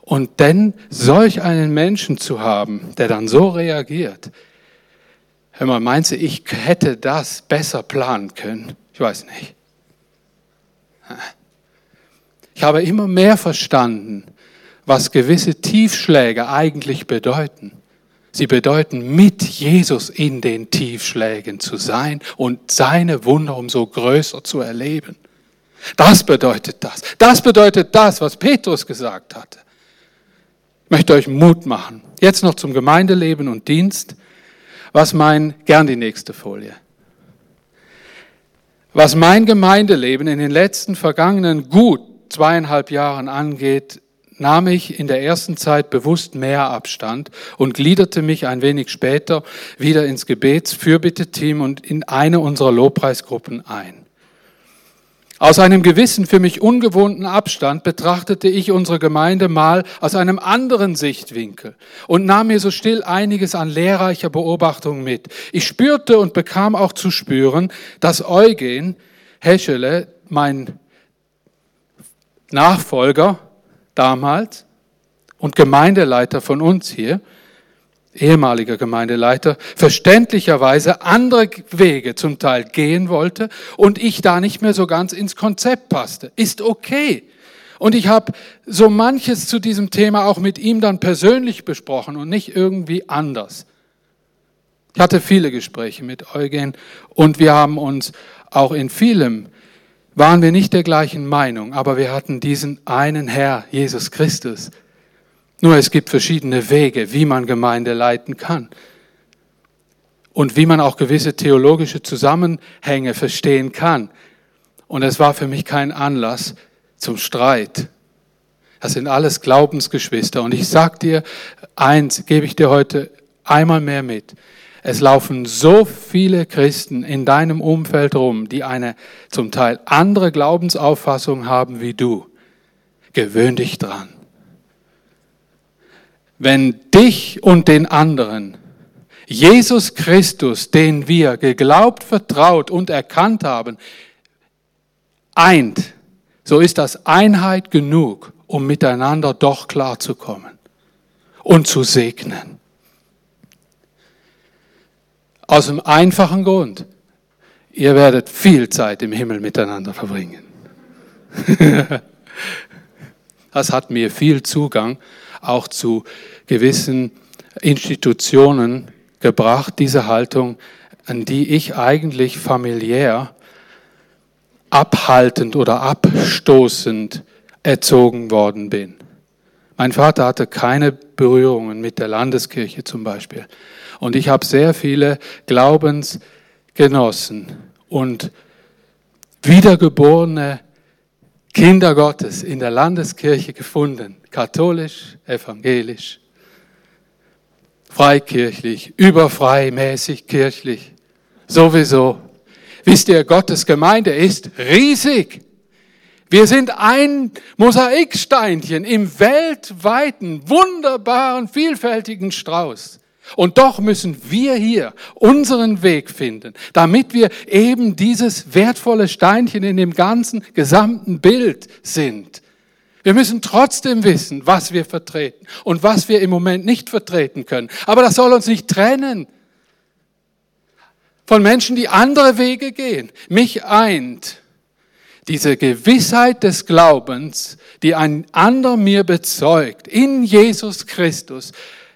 Und denn solch einen Menschen zu haben, der dann so reagiert, hör mal, meinst du, ich hätte das besser planen können? Ich weiß nicht. Ich habe immer mehr verstanden, was gewisse Tiefschläge eigentlich bedeuten. Sie bedeuten, mit Jesus in den Tiefschlägen zu sein und seine Wunder umso größer zu erleben. Das bedeutet das. Das bedeutet das, was Petrus gesagt hatte. Ich möchte euch Mut machen. Jetzt noch zum Gemeindeleben und Dienst. Was mein, gern die nächste Folie. Was mein Gemeindeleben in den letzten vergangenen gut zweieinhalb Jahren angeht, nahm ich in der ersten Zeit bewusst mehr Abstand und gliederte mich ein wenig später wieder ins Gebetsfürbitte-Team und in eine unserer Lobpreisgruppen ein. Aus einem gewissen, für mich ungewohnten Abstand betrachtete ich unsere Gemeinde mal aus einem anderen Sichtwinkel und nahm mir so still einiges an lehrreicher Beobachtung mit. Ich spürte und bekam auch zu spüren, dass Eugen Heschele, mein Nachfolger damals und Gemeindeleiter von uns hier, ehemaliger Gemeindeleiter, verständlicherweise andere Wege zum Teil gehen wollte und ich da nicht mehr so ganz ins Konzept passte. Ist okay. Und ich habe so manches zu diesem Thema auch mit ihm dann persönlich besprochen und nicht irgendwie anders. Ich hatte viele Gespräche mit Eugen und wir haben uns auch in vielem waren wir nicht der gleichen Meinung, aber wir hatten diesen einen Herr, Jesus Christus, nur es gibt verschiedene Wege, wie man Gemeinde leiten kann. Und wie man auch gewisse theologische Zusammenhänge verstehen kann. Und es war für mich kein Anlass zum Streit. Das sind alles Glaubensgeschwister. Und ich sag dir, eins gebe ich dir heute einmal mehr mit. Es laufen so viele Christen in deinem Umfeld rum, die eine zum Teil andere Glaubensauffassung haben wie du. Gewöhn dich dran wenn dich und den anderen Jesus Christus, den wir geglaubt, vertraut und erkannt haben, eint, so ist das Einheit genug, um miteinander doch klarzukommen und zu segnen. Aus dem einfachen Grund, ihr werdet viel Zeit im Himmel miteinander verbringen. (laughs) das hat mir viel Zugang auch zu gewissen Institutionen gebracht, diese Haltung, an die ich eigentlich familiär abhaltend oder abstoßend erzogen worden bin. Mein Vater hatte keine Berührungen mit der Landeskirche zum Beispiel. Und ich habe sehr viele Glaubensgenossen und wiedergeborene Kinder Gottes in der Landeskirche gefunden, katholisch, evangelisch, freikirchlich, überfreimäßig kirchlich, sowieso. Wisst ihr, Gottes Gemeinde ist riesig. Wir sind ein Mosaiksteinchen im weltweiten, wunderbaren, vielfältigen Strauß. Und doch müssen wir hier unseren Weg finden, damit wir eben dieses wertvolle Steinchen in dem ganzen gesamten Bild sind. Wir müssen trotzdem wissen, was wir vertreten und was wir im Moment nicht vertreten können. Aber das soll uns nicht trennen von Menschen, die andere Wege gehen. Mich eint diese Gewissheit des Glaubens, die ein anderer mir bezeugt, in Jesus Christus.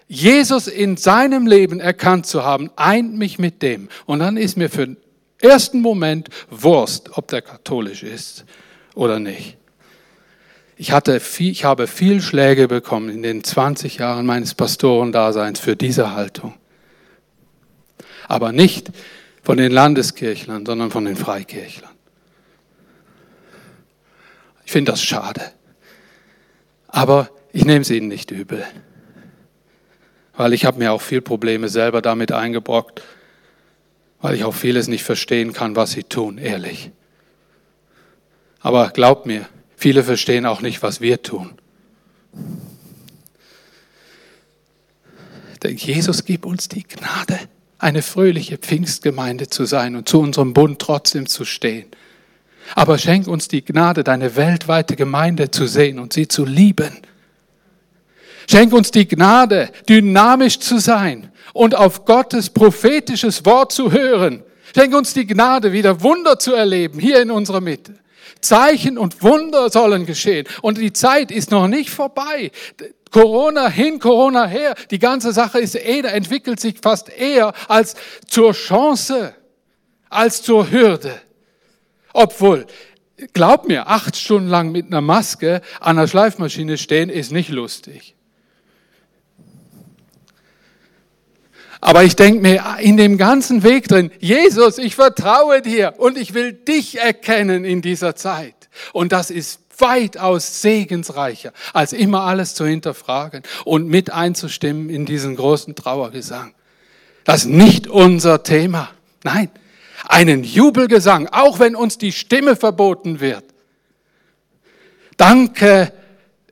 Jesus in seinem Leben erkannt zu haben, eint mich mit dem. Und dann ist mir für den ersten Moment Wurst, ob der katholisch ist oder nicht. Ich, hatte viel, ich habe viel Schläge bekommen in den 20 Jahren meines Pastorendaseins für diese Haltung. Aber nicht von den Landeskirchlern, sondern von den Freikirchlern. Ich finde das schade. Aber ich nehme es ihnen nicht übel. Weil ich habe mir auch viel Probleme selber damit eingebrockt, weil ich auch vieles nicht verstehen kann, was sie tun, ehrlich. Aber glaubt mir, Viele verstehen auch nicht, was wir tun. Denn Jesus gibt uns die Gnade, eine fröhliche Pfingstgemeinde zu sein und zu unserem Bund trotzdem zu stehen. Aber schenk uns die Gnade, deine weltweite Gemeinde zu sehen und sie zu lieben. Schenk uns die Gnade, dynamisch zu sein und auf Gottes prophetisches Wort zu hören. Schenk uns die Gnade, wieder Wunder zu erleben hier in unserer Mitte. Zeichen und Wunder sollen geschehen. Und die Zeit ist noch nicht vorbei. Corona hin, Corona her. Die ganze Sache ist eher, entwickelt sich fast eher als zur Chance, als zur Hürde. Obwohl, glaub mir, acht Stunden lang mit einer Maske an der Schleifmaschine stehen ist nicht lustig. Aber ich denke mir in dem ganzen Weg drin, Jesus, ich vertraue dir und ich will dich erkennen in dieser Zeit. Und das ist weitaus segensreicher, als immer alles zu hinterfragen und mit einzustimmen in diesen großen Trauergesang. Das ist nicht unser Thema. Nein, einen Jubelgesang, auch wenn uns die Stimme verboten wird. Danke,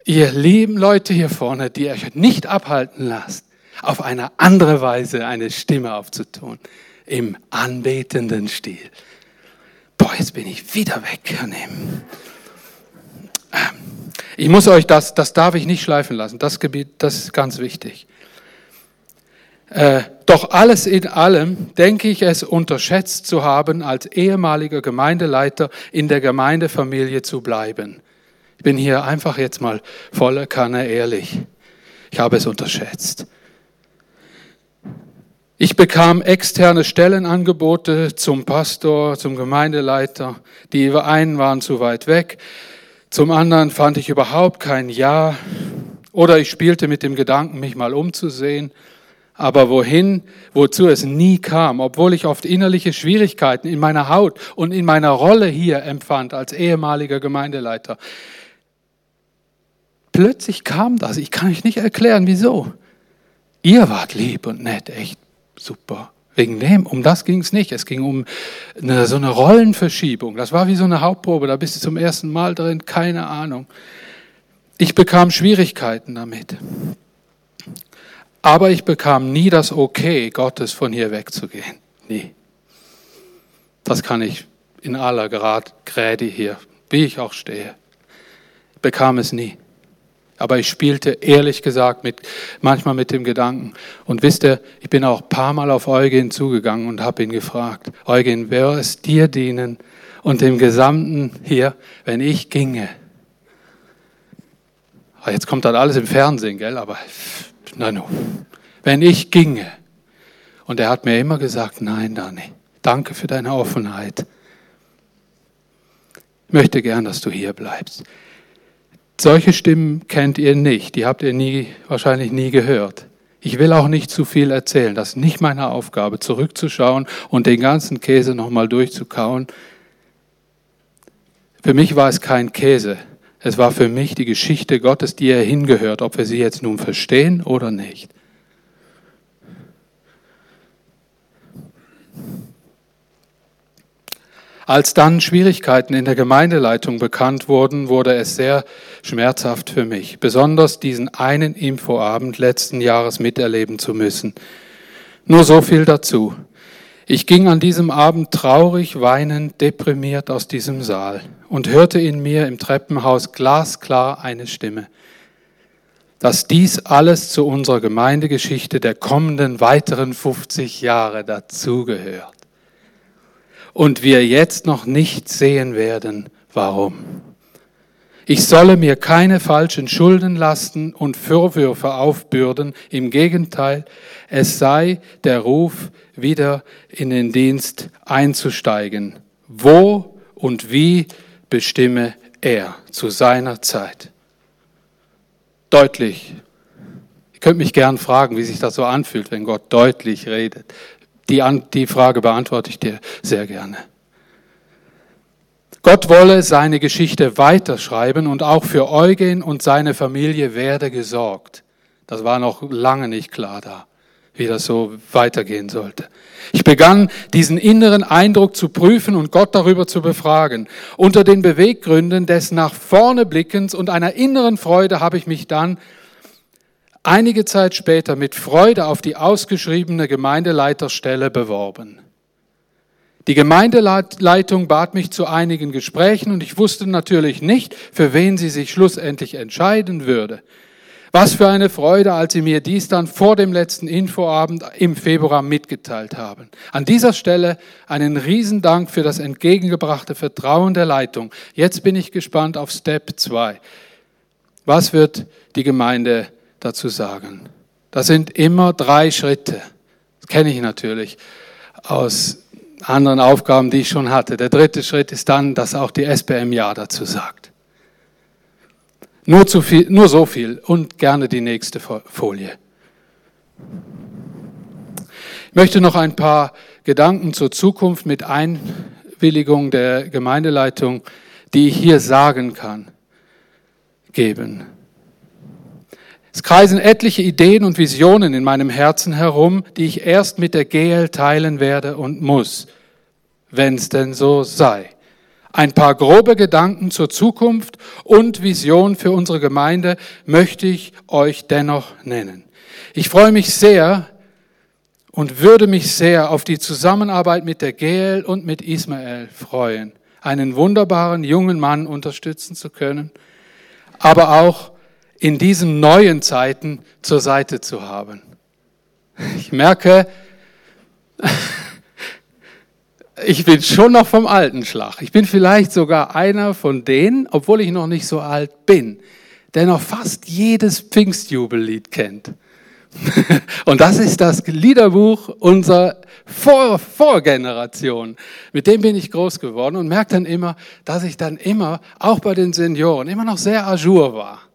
ihr lieben Leute hier vorne, die euch nicht abhalten lasst auf eine andere Weise eine Stimme aufzutun, im anbetenden Stil. Boah, jetzt bin ich wieder weg. Ich muss euch das, das darf ich nicht schleifen lassen. Das Gebiet, das ist ganz wichtig. Äh, doch alles in allem denke ich es unterschätzt zu haben, als ehemaliger Gemeindeleiter in der Gemeindefamilie zu bleiben. Ich bin hier einfach jetzt mal voller Kanne ehrlich. Ich habe es unterschätzt. Ich bekam externe Stellenangebote zum Pastor, zum Gemeindeleiter. Die einen waren zu weit weg. Zum anderen fand ich überhaupt kein Ja. Oder ich spielte mit dem Gedanken, mich mal umzusehen. Aber wohin, wozu es nie kam, obwohl ich oft innerliche Schwierigkeiten in meiner Haut und in meiner Rolle hier empfand als ehemaliger Gemeindeleiter. Plötzlich kam das. Ich kann euch nicht erklären, wieso. Ihr wart lieb und nett, echt super. Wegen dem, um das ging es nicht. Es ging um eine, so eine Rollenverschiebung. Das war wie so eine Hauptprobe, da bist du zum ersten Mal drin, keine Ahnung. Ich bekam Schwierigkeiten damit. Aber ich bekam nie das Okay Gottes, von hier wegzugehen. Nie. Das kann ich in aller Grad, Gräde hier, wie ich auch stehe. Bekam es nie. Aber ich spielte ehrlich gesagt mit, manchmal mit dem Gedanken. Und wisst ihr, ich bin auch ein paar Mal auf Eugen zugegangen und habe ihn gefragt, Eugen, wäre es dir dienen und dem Gesamten hier, wenn ich ginge? Ah, jetzt kommt das alles im Fernsehen, gell? Aber na no. Wenn ich ginge. Und er hat mir immer gesagt, nein, Dani, danke für deine Offenheit. Ich möchte gern, dass du hier bleibst. Solche Stimmen kennt ihr nicht, die habt ihr nie, wahrscheinlich nie gehört. Ich will auch nicht zu viel erzählen, das ist nicht meine Aufgabe, zurückzuschauen und den ganzen Käse nochmal durchzukauen. Für mich war es kein Käse, es war für mich die Geschichte Gottes, die er hingehört, ob wir sie jetzt nun verstehen oder nicht. Als dann Schwierigkeiten in der Gemeindeleitung bekannt wurden, wurde es sehr schmerzhaft für mich, besonders diesen einen Infoabend letzten Jahres miterleben zu müssen. Nur so viel dazu. Ich ging an diesem Abend traurig, weinend, deprimiert aus diesem Saal und hörte in mir im Treppenhaus glasklar eine Stimme, dass dies alles zu unserer Gemeindegeschichte der kommenden weiteren 50 Jahre dazugehört und wir jetzt noch nicht sehen werden, warum. Ich solle mir keine falschen Schulden lasten und Vorwürfe aufbürden. Im Gegenteil, es sei der Ruf, wieder in den Dienst einzusteigen. Wo und wie bestimme er zu seiner Zeit. Deutlich. Ihr könnt mich gern fragen, wie sich das so anfühlt, wenn Gott deutlich redet. Die, die Frage beantworte ich dir sehr gerne. Gott wolle seine Geschichte weiterschreiben und auch für Eugen und seine Familie werde gesorgt. Das war noch lange nicht klar da, wie das so weitergehen sollte. Ich begann diesen inneren Eindruck zu prüfen und Gott darüber zu befragen. Unter den Beweggründen des nach vorne Blickens und einer inneren Freude habe ich mich dann einige Zeit später mit Freude auf die ausgeschriebene Gemeindeleiterstelle beworben. Die Gemeindeleitung bat mich zu einigen Gesprächen und ich wusste natürlich nicht, für wen sie sich schlussendlich entscheiden würde. Was für eine Freude, als Sie mir dies dann vor dem letzten Infoabend im Februar mitgeteilt haben. An dieser Stelle einen Riesendank für das entgegengebrachte Vertrauen der Leitung. Jetzt bin ich gespannt auf Step 2. Was wird die Gemeinde dazu sagen? Das sind immer drei Schritte. Das kenne ich natürlich aus anderen Aufgaben, die ich schon hatte. Der dritte Schritt ist dann, dass auch die SBM Ja dazu sagt. Nur, zu viel, nur so viel und gerne die nächste Folie. Ich möchte noch ein paar Gedanken zur Zukunft mit Einwilligung der Gemeindeleitung, die ich hier sagen kann, geben. Es kreisen etliche Ideen und Visionen in meinem Herzen herum, die ich erst mit der GL teilen werde und muss, wenn es denn so sei. Ein paar grobe Gedanken zur Zukunft und Vision für unsere Gemeinde möchte ich euch dennoch nennen. Ich freue mich sehr und würde mich sehr auf die Zusammenarbeit mit der GL und mit Ismael freuen, einen wunderbaren jungen Mann unterstützen zu können, aber auch in diesen neuen Zeiten zur Seite zu haben. Ich merke, (laughs) ich bin schon noch vom alten Schlag. Ich bin vielleicht sogar einer von denen, obwohl ich noch nicht so alt bin, der noch fast jedes Pfingstjubellied kennt. (laughs) Und das ist das Liederbuch unserer Vor Vorgeneration. Mit dem bin ich groß geworden und merke dann immer, dass ich dann immer, auch bei den Senioren, immer noch sehr ajour war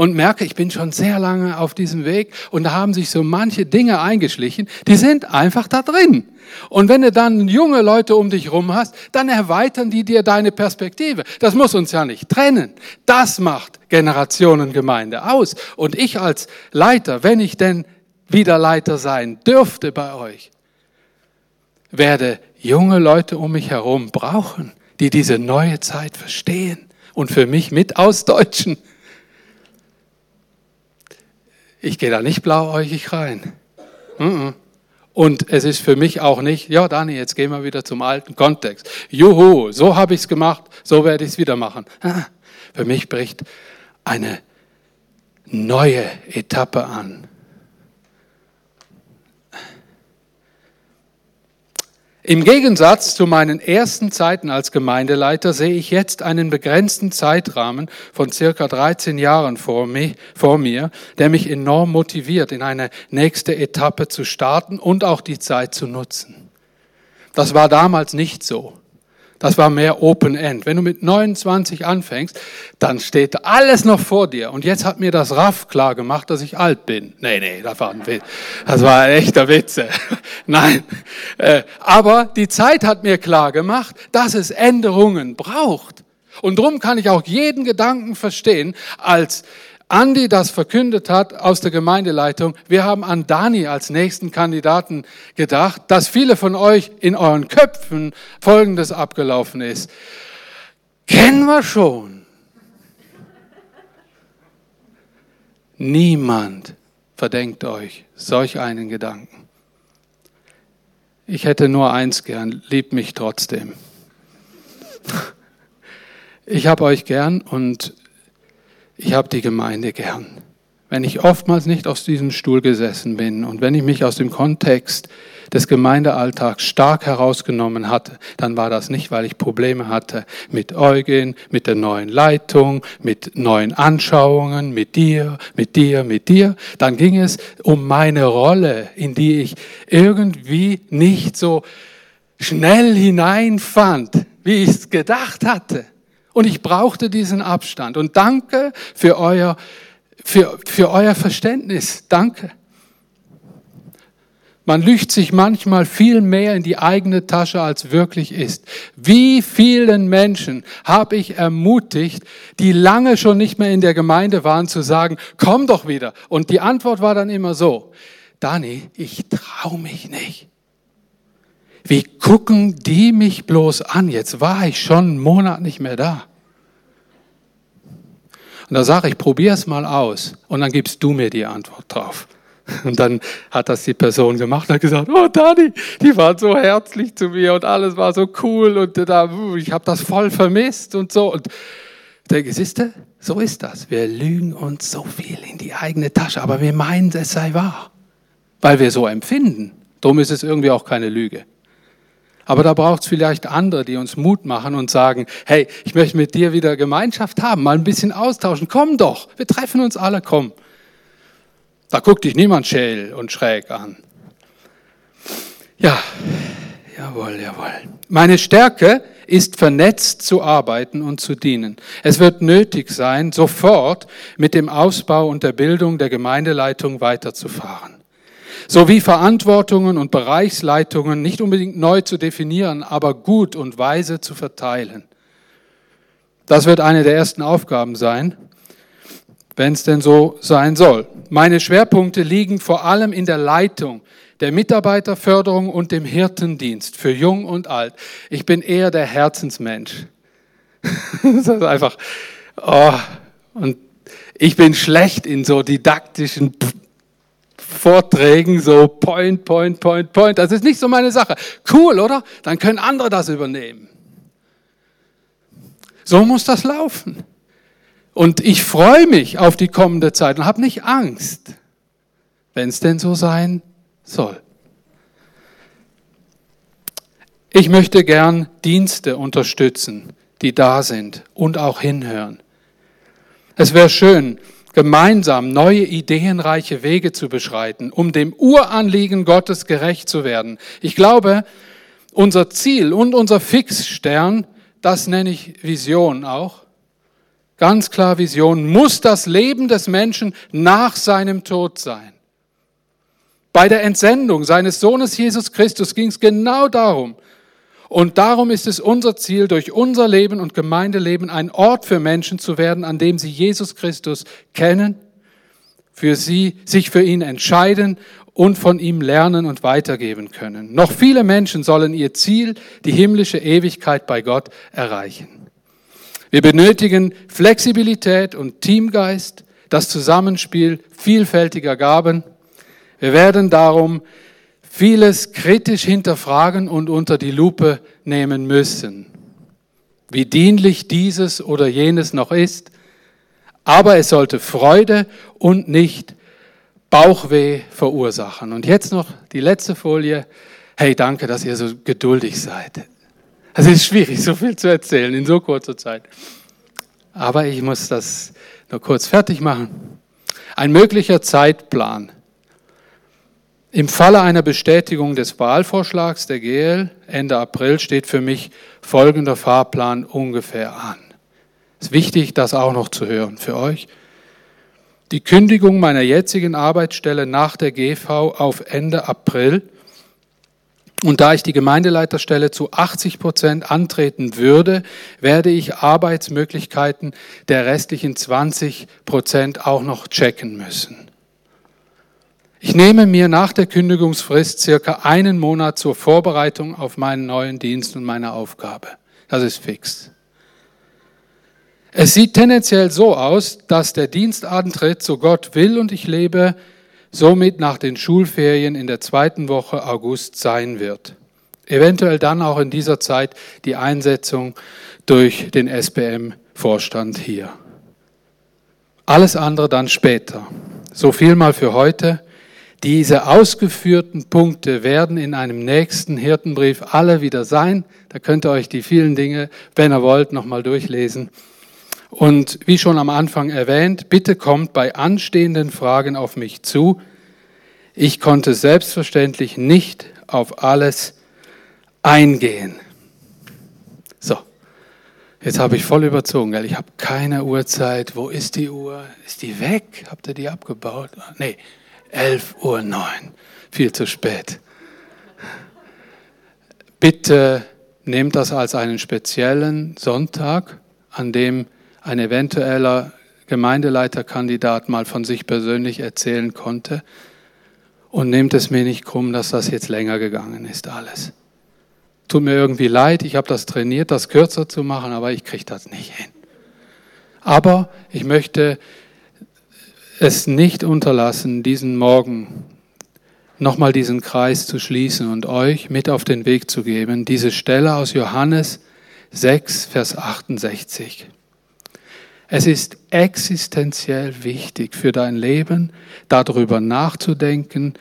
und merke, ich bin schon sehr lange auf diesem Weg und da haben sich so manche Dinge eingeschlichen, die sind einfach da drin. Und wenn du dann junge Leute um dich rum hast, dann erweitern die dir deine Perspektive. Das muss uns ja nicht trennen. Das macht Generationengemeinde aus. Und ich als Leiter, wenn ich denn wieder Leiter sein dürfte bei euch, werde junge Leute um mich herum brauchen, die diese neue Zeit verstehen und für mich mit ausdeutschen. Ich gehe da nicht blauäugig rein. Und es ist für mich auch nicht, ja Dani, jetzt gehen wir wieder zum alten Kontext. Juhu, so habe ich es gemacht, so werde ich es wieder machen. (laughs) Für mich bricht eine neue Etappe an. Im Gegensatz zu meinen ersten Zeiten als Gemeindeleiter sehe ich jetzt einen begrenzten Zeitrahmen von circa 13 Jahren vor mir, vor mir, der mich enorm motiviert, in eine nächste Etappe zu starten und auch die Zeit zu nutzen. Das war damals nicht so. Das war mehr Open End. Wenn du mit 29 anfängst, dann steht alles noch vor dir. Und jetzt hat mir das Raff klar gemacht, dass ich alt bin. Nee, nee, das war ein Witz. Das war ein echter Witze. (laughs) Nein. Äh, aber die Zeit hat mir klar gemacht, dass es Änderungen braucht. Und drum kann ich auch jeden Gedanken verstehen, als Andi das verkündet hat aus der Gemeindeleitung, wir haben an Dani als nächsten Kandidaten gedacht, dass viele von euch in euren Köpfen Folgendes abgelaufen ist. Kennen wir schon. Niemand verdenkt euch solch einen Gedanken. Ich hätte nur eins gern, liebt mich trotzdem. Ich habe euch gern und ich habe die Gemeinde gern. Wenn ich oftmals nicht auf diesem Stuhl gesessen bin und wenn ich mich aus dem Kontext des Gemeindealltags stark herausgenommen hatte, dann war das nicht, weil ich Probleme hatte mit Eugen, mit der neuen Leitung, mit neuen Anschauungen, mit dir, mit dir, mit dir. Dann ging es um meine Rolle, in die ich irgendwie nicht so schnell hineinfand, wie ich es gedacht hatte. Und ich brauchte diesen Abstand. Und danke für euer, für, für euer Verständnis. Danke. Man lügt sich manchmal viel mehr in die eigene Tasche, als wirklich ist. Wie vielen Menschen habe ich ermutigt, die lange schon nicht mehr in der Gemeinde waren, zu sagen, komm doch wieder. Und die Antwort war dann immer so, Dani, ich traue mich nicht. Wie gucken die mich bloß an? Jetzt war ich schon einen Monat nicht mehr da. Und da sage ich, probier es mal aus und dann gibst du mir die Antwort drauf. Und dann hat das die Person gemacht und hat gesagt, oh Dani, die waren so herzlich zu mir und alles war so cool und da, ich habe das voll vermisst und so. Und siehst du, so ist das. Wir lügen uns so viel in die eigene Tasche, aber wir meinen, es sei wahr, weil wir so empfinden. Darum ist es irgendwie auch keine Lüge. Aber da braucht es vielleicht andere, die uns Mut machen und sagen, hey, ich möchte mit dir wieder Gemeinschaft haben, mal ein bisschen austauschen. Komm doch, wir treffen uns alle, komm. Da guckt dich niemand schäl und schräg an. Ja, jawohl, jawohl. Meine Stärke ist vernetzt zu arbeiten und zu dienen. Es wird nötig sein, sofort mit dem Ausbau und der Bildung der Gemeindeleitung weiterzufahren sowie Verantwortungen und Bereichsleitungen nicht unbedingt neu zu definieren, aber gut und weise zu verteilen. Das wird eine der ersten Aufgaben sein, wenn es denn so sein soll. Meine Schwerpunkte liegen vor allem in der Leitung, der Mitarbeiterförderung und dem Hirtendienst für Jung und Alt. Ich bin eher der Herzensmensch. (laughs) das ist einfach, oh, und ich bin schlecht in so didaktischen Vorträgen so Point, Point, Point, Point. Das ist nicht so meine Sache. Cool, oder? Dann können andere das übernehmen. So muss das laufen. Und ich freue mich auf die kommende Zeit und habe nicht Angst, wenn es denn so sein soll. Ich möchte gern Dienste unterstützen, die da sind und auch hinhören. Es wäre schön, gemeinsam neue ideenreiche Wege zu beschreiten, um dem Uranliegen Gottes gerecht zu werden. Ich glaube, unser Ziel und unser Fixstern, das nenne ich Vision auch, ganz klar Vision, muss das Leben des Menschen nach seinem Tod sein. Bei der Entsendung seines Sohnes Jesus Christus ging es genau darum, und darum ist es unser Ziel, durch unser Leben und Gemeindeleben ein Ort für Menschen zu werden, an dem sie Jesus Christus kennen, für sie, sich für ihn entscheiden und von ihm lernen und weitergeben können. Noch viele Menschen sollen ihr Ziel, die himmlische Ewigkeit bei Gott, erreichen. Wir benötigen Flexibilität und Teamgeist, das Zusammenspiel vielfältiger Gaben. Wir werden darum vieles kritisch hinterfragen und unter die Lupe nehmen müssen, wie dienlich dieses oder jenes noch ist, aber es sollte Freude und nicht Bauchweh verursachen. Und jetzt noch die letzte Folie. Hey, danke, dass ihr so geduldig seid. Es ist schwierig, so viel zu erzählen in so kurzer Zeit. Aber ich muss das nur kurz fertig machen. Ein möglicher Zeitplan. Im Falle einer Bestätigung des Wahlvorschlags der GL Ende April steht für mich folgender Fahrplan ungefähr an. Es ist wichtig, das auch noch zu hören für euch. Die Kündigung meiner jetzigen Arbeitsstelle nach der GV auf Ende April. Und da ich die Gemeindeleiterstelle zu 80 Prozent antreten würde, werde ich Arbeitsmöglichkeiten der restlichen 20 Prozent auch noch checken müssen. Ich nehme mir nach der Kündigungsfrist circa einen Monat zur Vorbereitung auf meinen neuen Dienst und meine Aufgabe. Das ist fix. Es sieht tendenziell so aus, dass der Dienstantritt, so Gott will und ich lebe, somit nach den Schulferien in der zweiten Woche August sein wird. Eventuell dann auch in dieser Zeit die Einsetzung durch den SBM-Vorstand hier. Alles andere dann später. So viel mal für heute. Diese ausgeführten Punkte werden in einem nächsten Hirtenbrief alle wieder sein. Da könnt ihr euch die vielen Dinge, wenn ihr wollt, nochmal durchlesen. Und wie schon am Anfang erwähnt, bitte kommt bei anstehenden Fragen auf mich zu. Ich konnte selbstverständlich nicht auf alles eingehen. So, jetzt habe ich voll überzogen, gell? ich habe keine Uhrzeit. Wo ist die Uhr? Ist die weg? Habt ihr die abgebaut? Nee, 11.09 Uhr. Viel zu spät. Bitte nehmt das als einen speziellen Sonntag, an dem ein eventueller Gemeindeleiterkandidat mal von sich persönlich erzählen konnte. Und nehmt es mir nicht krumm, dass das jetzt länger gegangen ist alles. Tut mir irgendwie leid, ich habe das trainiert, das kürzer zu machen, aber ich kriege das nicht hin. Aber ich möchte es nicht unterlassen, diesen Morgen nochmal diesen Kreis zu schließen und euch mit auf den Weg zu geben, diese Stelle aus Johannes 6, Vers 68. Es ist existenziell wichtig für dein Leben, darüber nachzudenken,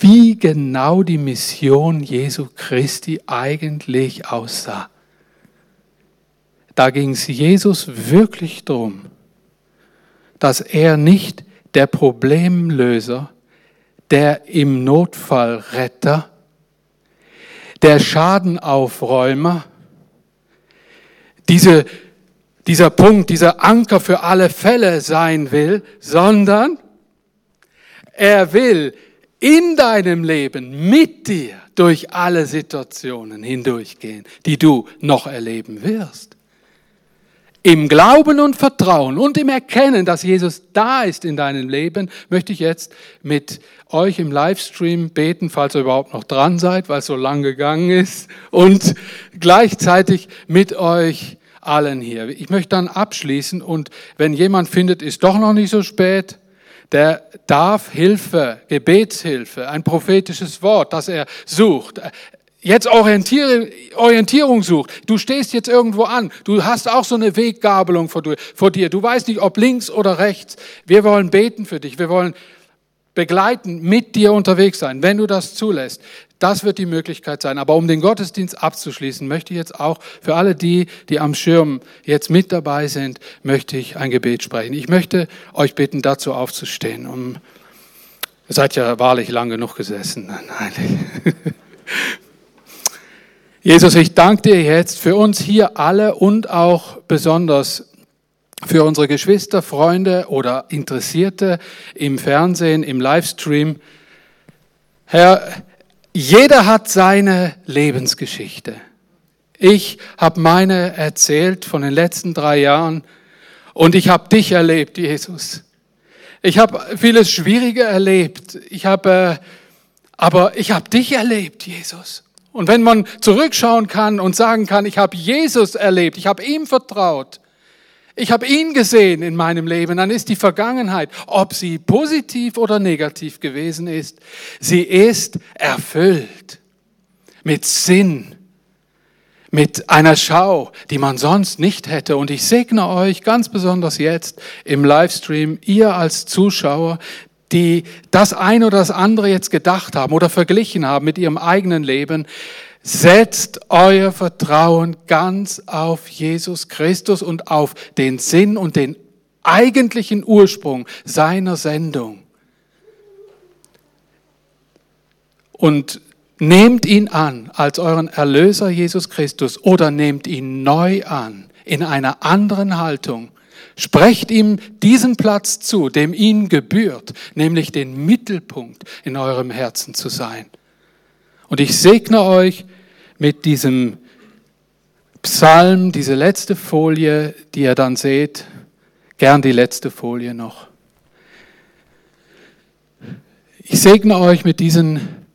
wie genau die Mission Jesu Christi eigentlich aussah. Da ging es Jesus wirklich darum, dass er nicht der Problemlöser, der im Notfall Retter, der Schadenaufräumer, diese, dieser Punkt, dieser Anker für alle Fälle sein will, sondern er will in deinem Leben mit dir durch alle Situationen hindurchgehen, die du noch erleben wirst. Im Glauben und Vertrauen und im Erkennen, dass Jesus da ist in deinem Leben, möchte ich jetzt mit euch im Livestream beten, falls ihr überhaupt noch dran seid, weil es so lang gegangen ist, und gleichzeitig mit euch allen hier. Ich möchte dann abschließen und wenn jemand findet, ist doch noch nicht so spät, der darf Hilfe, Gebetshilfe, ein prophetisches Wort, das er sucht, jetzt Orientierung sucht. Du stehst jetzt irgendwo an. Du hast auch so eine Weggabelung vor dir. Du weißt nicht, ob links oder rechts. Wir wollen beten für dich. Wir wollen begleiten, mit dir unterwegs sein, wenn du das zulässt. Das wird die Möglichkeit sein. Aber um den Gottesdienst abzuschließen, möchte ich jetzt auch für alle die, die am Schirm jetzt mit dabei sind, möchte ich ein Gebet sprechen. Ich möchte euch bitten, dazu aufzustehen. Um, ihr seid ja wahrlich lang genug gesessen. Nein. Jesus, ich danke dir jetzt für uns hier alle und auch besonders für unsere Geschwister, Freunde oder Interessierte im Fernsehen, im Livestream. Herr, jeder hat seine Lebensgeschichte. Ich habe meine erzählt von den letzten drei Jahren und ich habe dich erlebt, Jesus. Ich habe vieles Schwierige erlebt. Ich habe, äh, aber ich habe dich erlebt, Jesus. Und wenn man zurückschauen kann und sagen kann, ich habe Jesus erlebt, ich habe ihm vertraut, ich habe ihn gesehen in meinem Leben, dann ist die Vergangenheit, ob sie positiv oder negativ gewesen ist, sie ist erfüllt mit Sinn, mit einer Schau, die man sonst nicht hätte. Und ich segne euch ganz besonders jetzt im Livestream, ihr als Zuschauer, die das eine oder das andere jetzt gedacht haben oder verglichen haben mit ihrem eigenen Leben, setzt euer Vertrauen ganz auf Jesus Christus und auf den Sinn und den eigentlichen Ursprung seiner Sendung. Und nehmt ihn an als euren Erlöser Jesus Christus oder nehmt ihn neu an in einer anderen Haltung Sprecht ihm diesen Platz zu, dem ihn gebührt, nämlich den Mittelpunkt in eurem Herzen zu sein. Und ich segne euch mit diesem Psalm, diese letzte Folie, die ihr dann seht, gern die letzte Folie noch. Ich segne euch mit diesen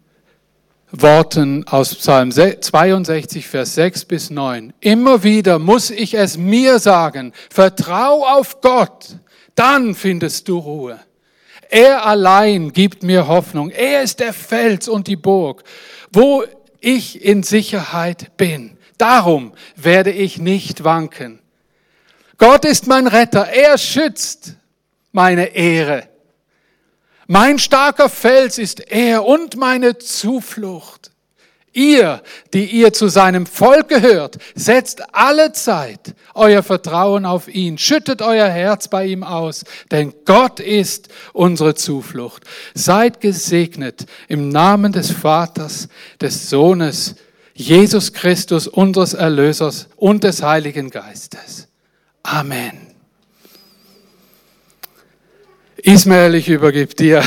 Worten aus Psalm 62, Vers 6 bis 9. Immer wieder muss ich es mir sagen, vertrau auf Gott, dann findest du Ruhe. Er allein gibt mir Hoffnung. Er ist der Fels und die Burg, wo ich in Sicherheit bin. Darum werde ich nicht wanken. Gott ist mein Retter. Er schützt meine Ehre. Mein starker Fels ist er und meine Zuflucht. Ihr, die ihr zu seinem Volk gehört, setzt alle Zeit euer Vertrauen auf ihn, schüttet euer Herz bei ihm aus, denn Gott ist unsere Zuflucht. Seid gesegnet im Namen des Vaters, des Sohnes, Jesus Christus, unseres Erlösers und des Heiligen Geistes. Amen. Ismael, ich übergebe dir.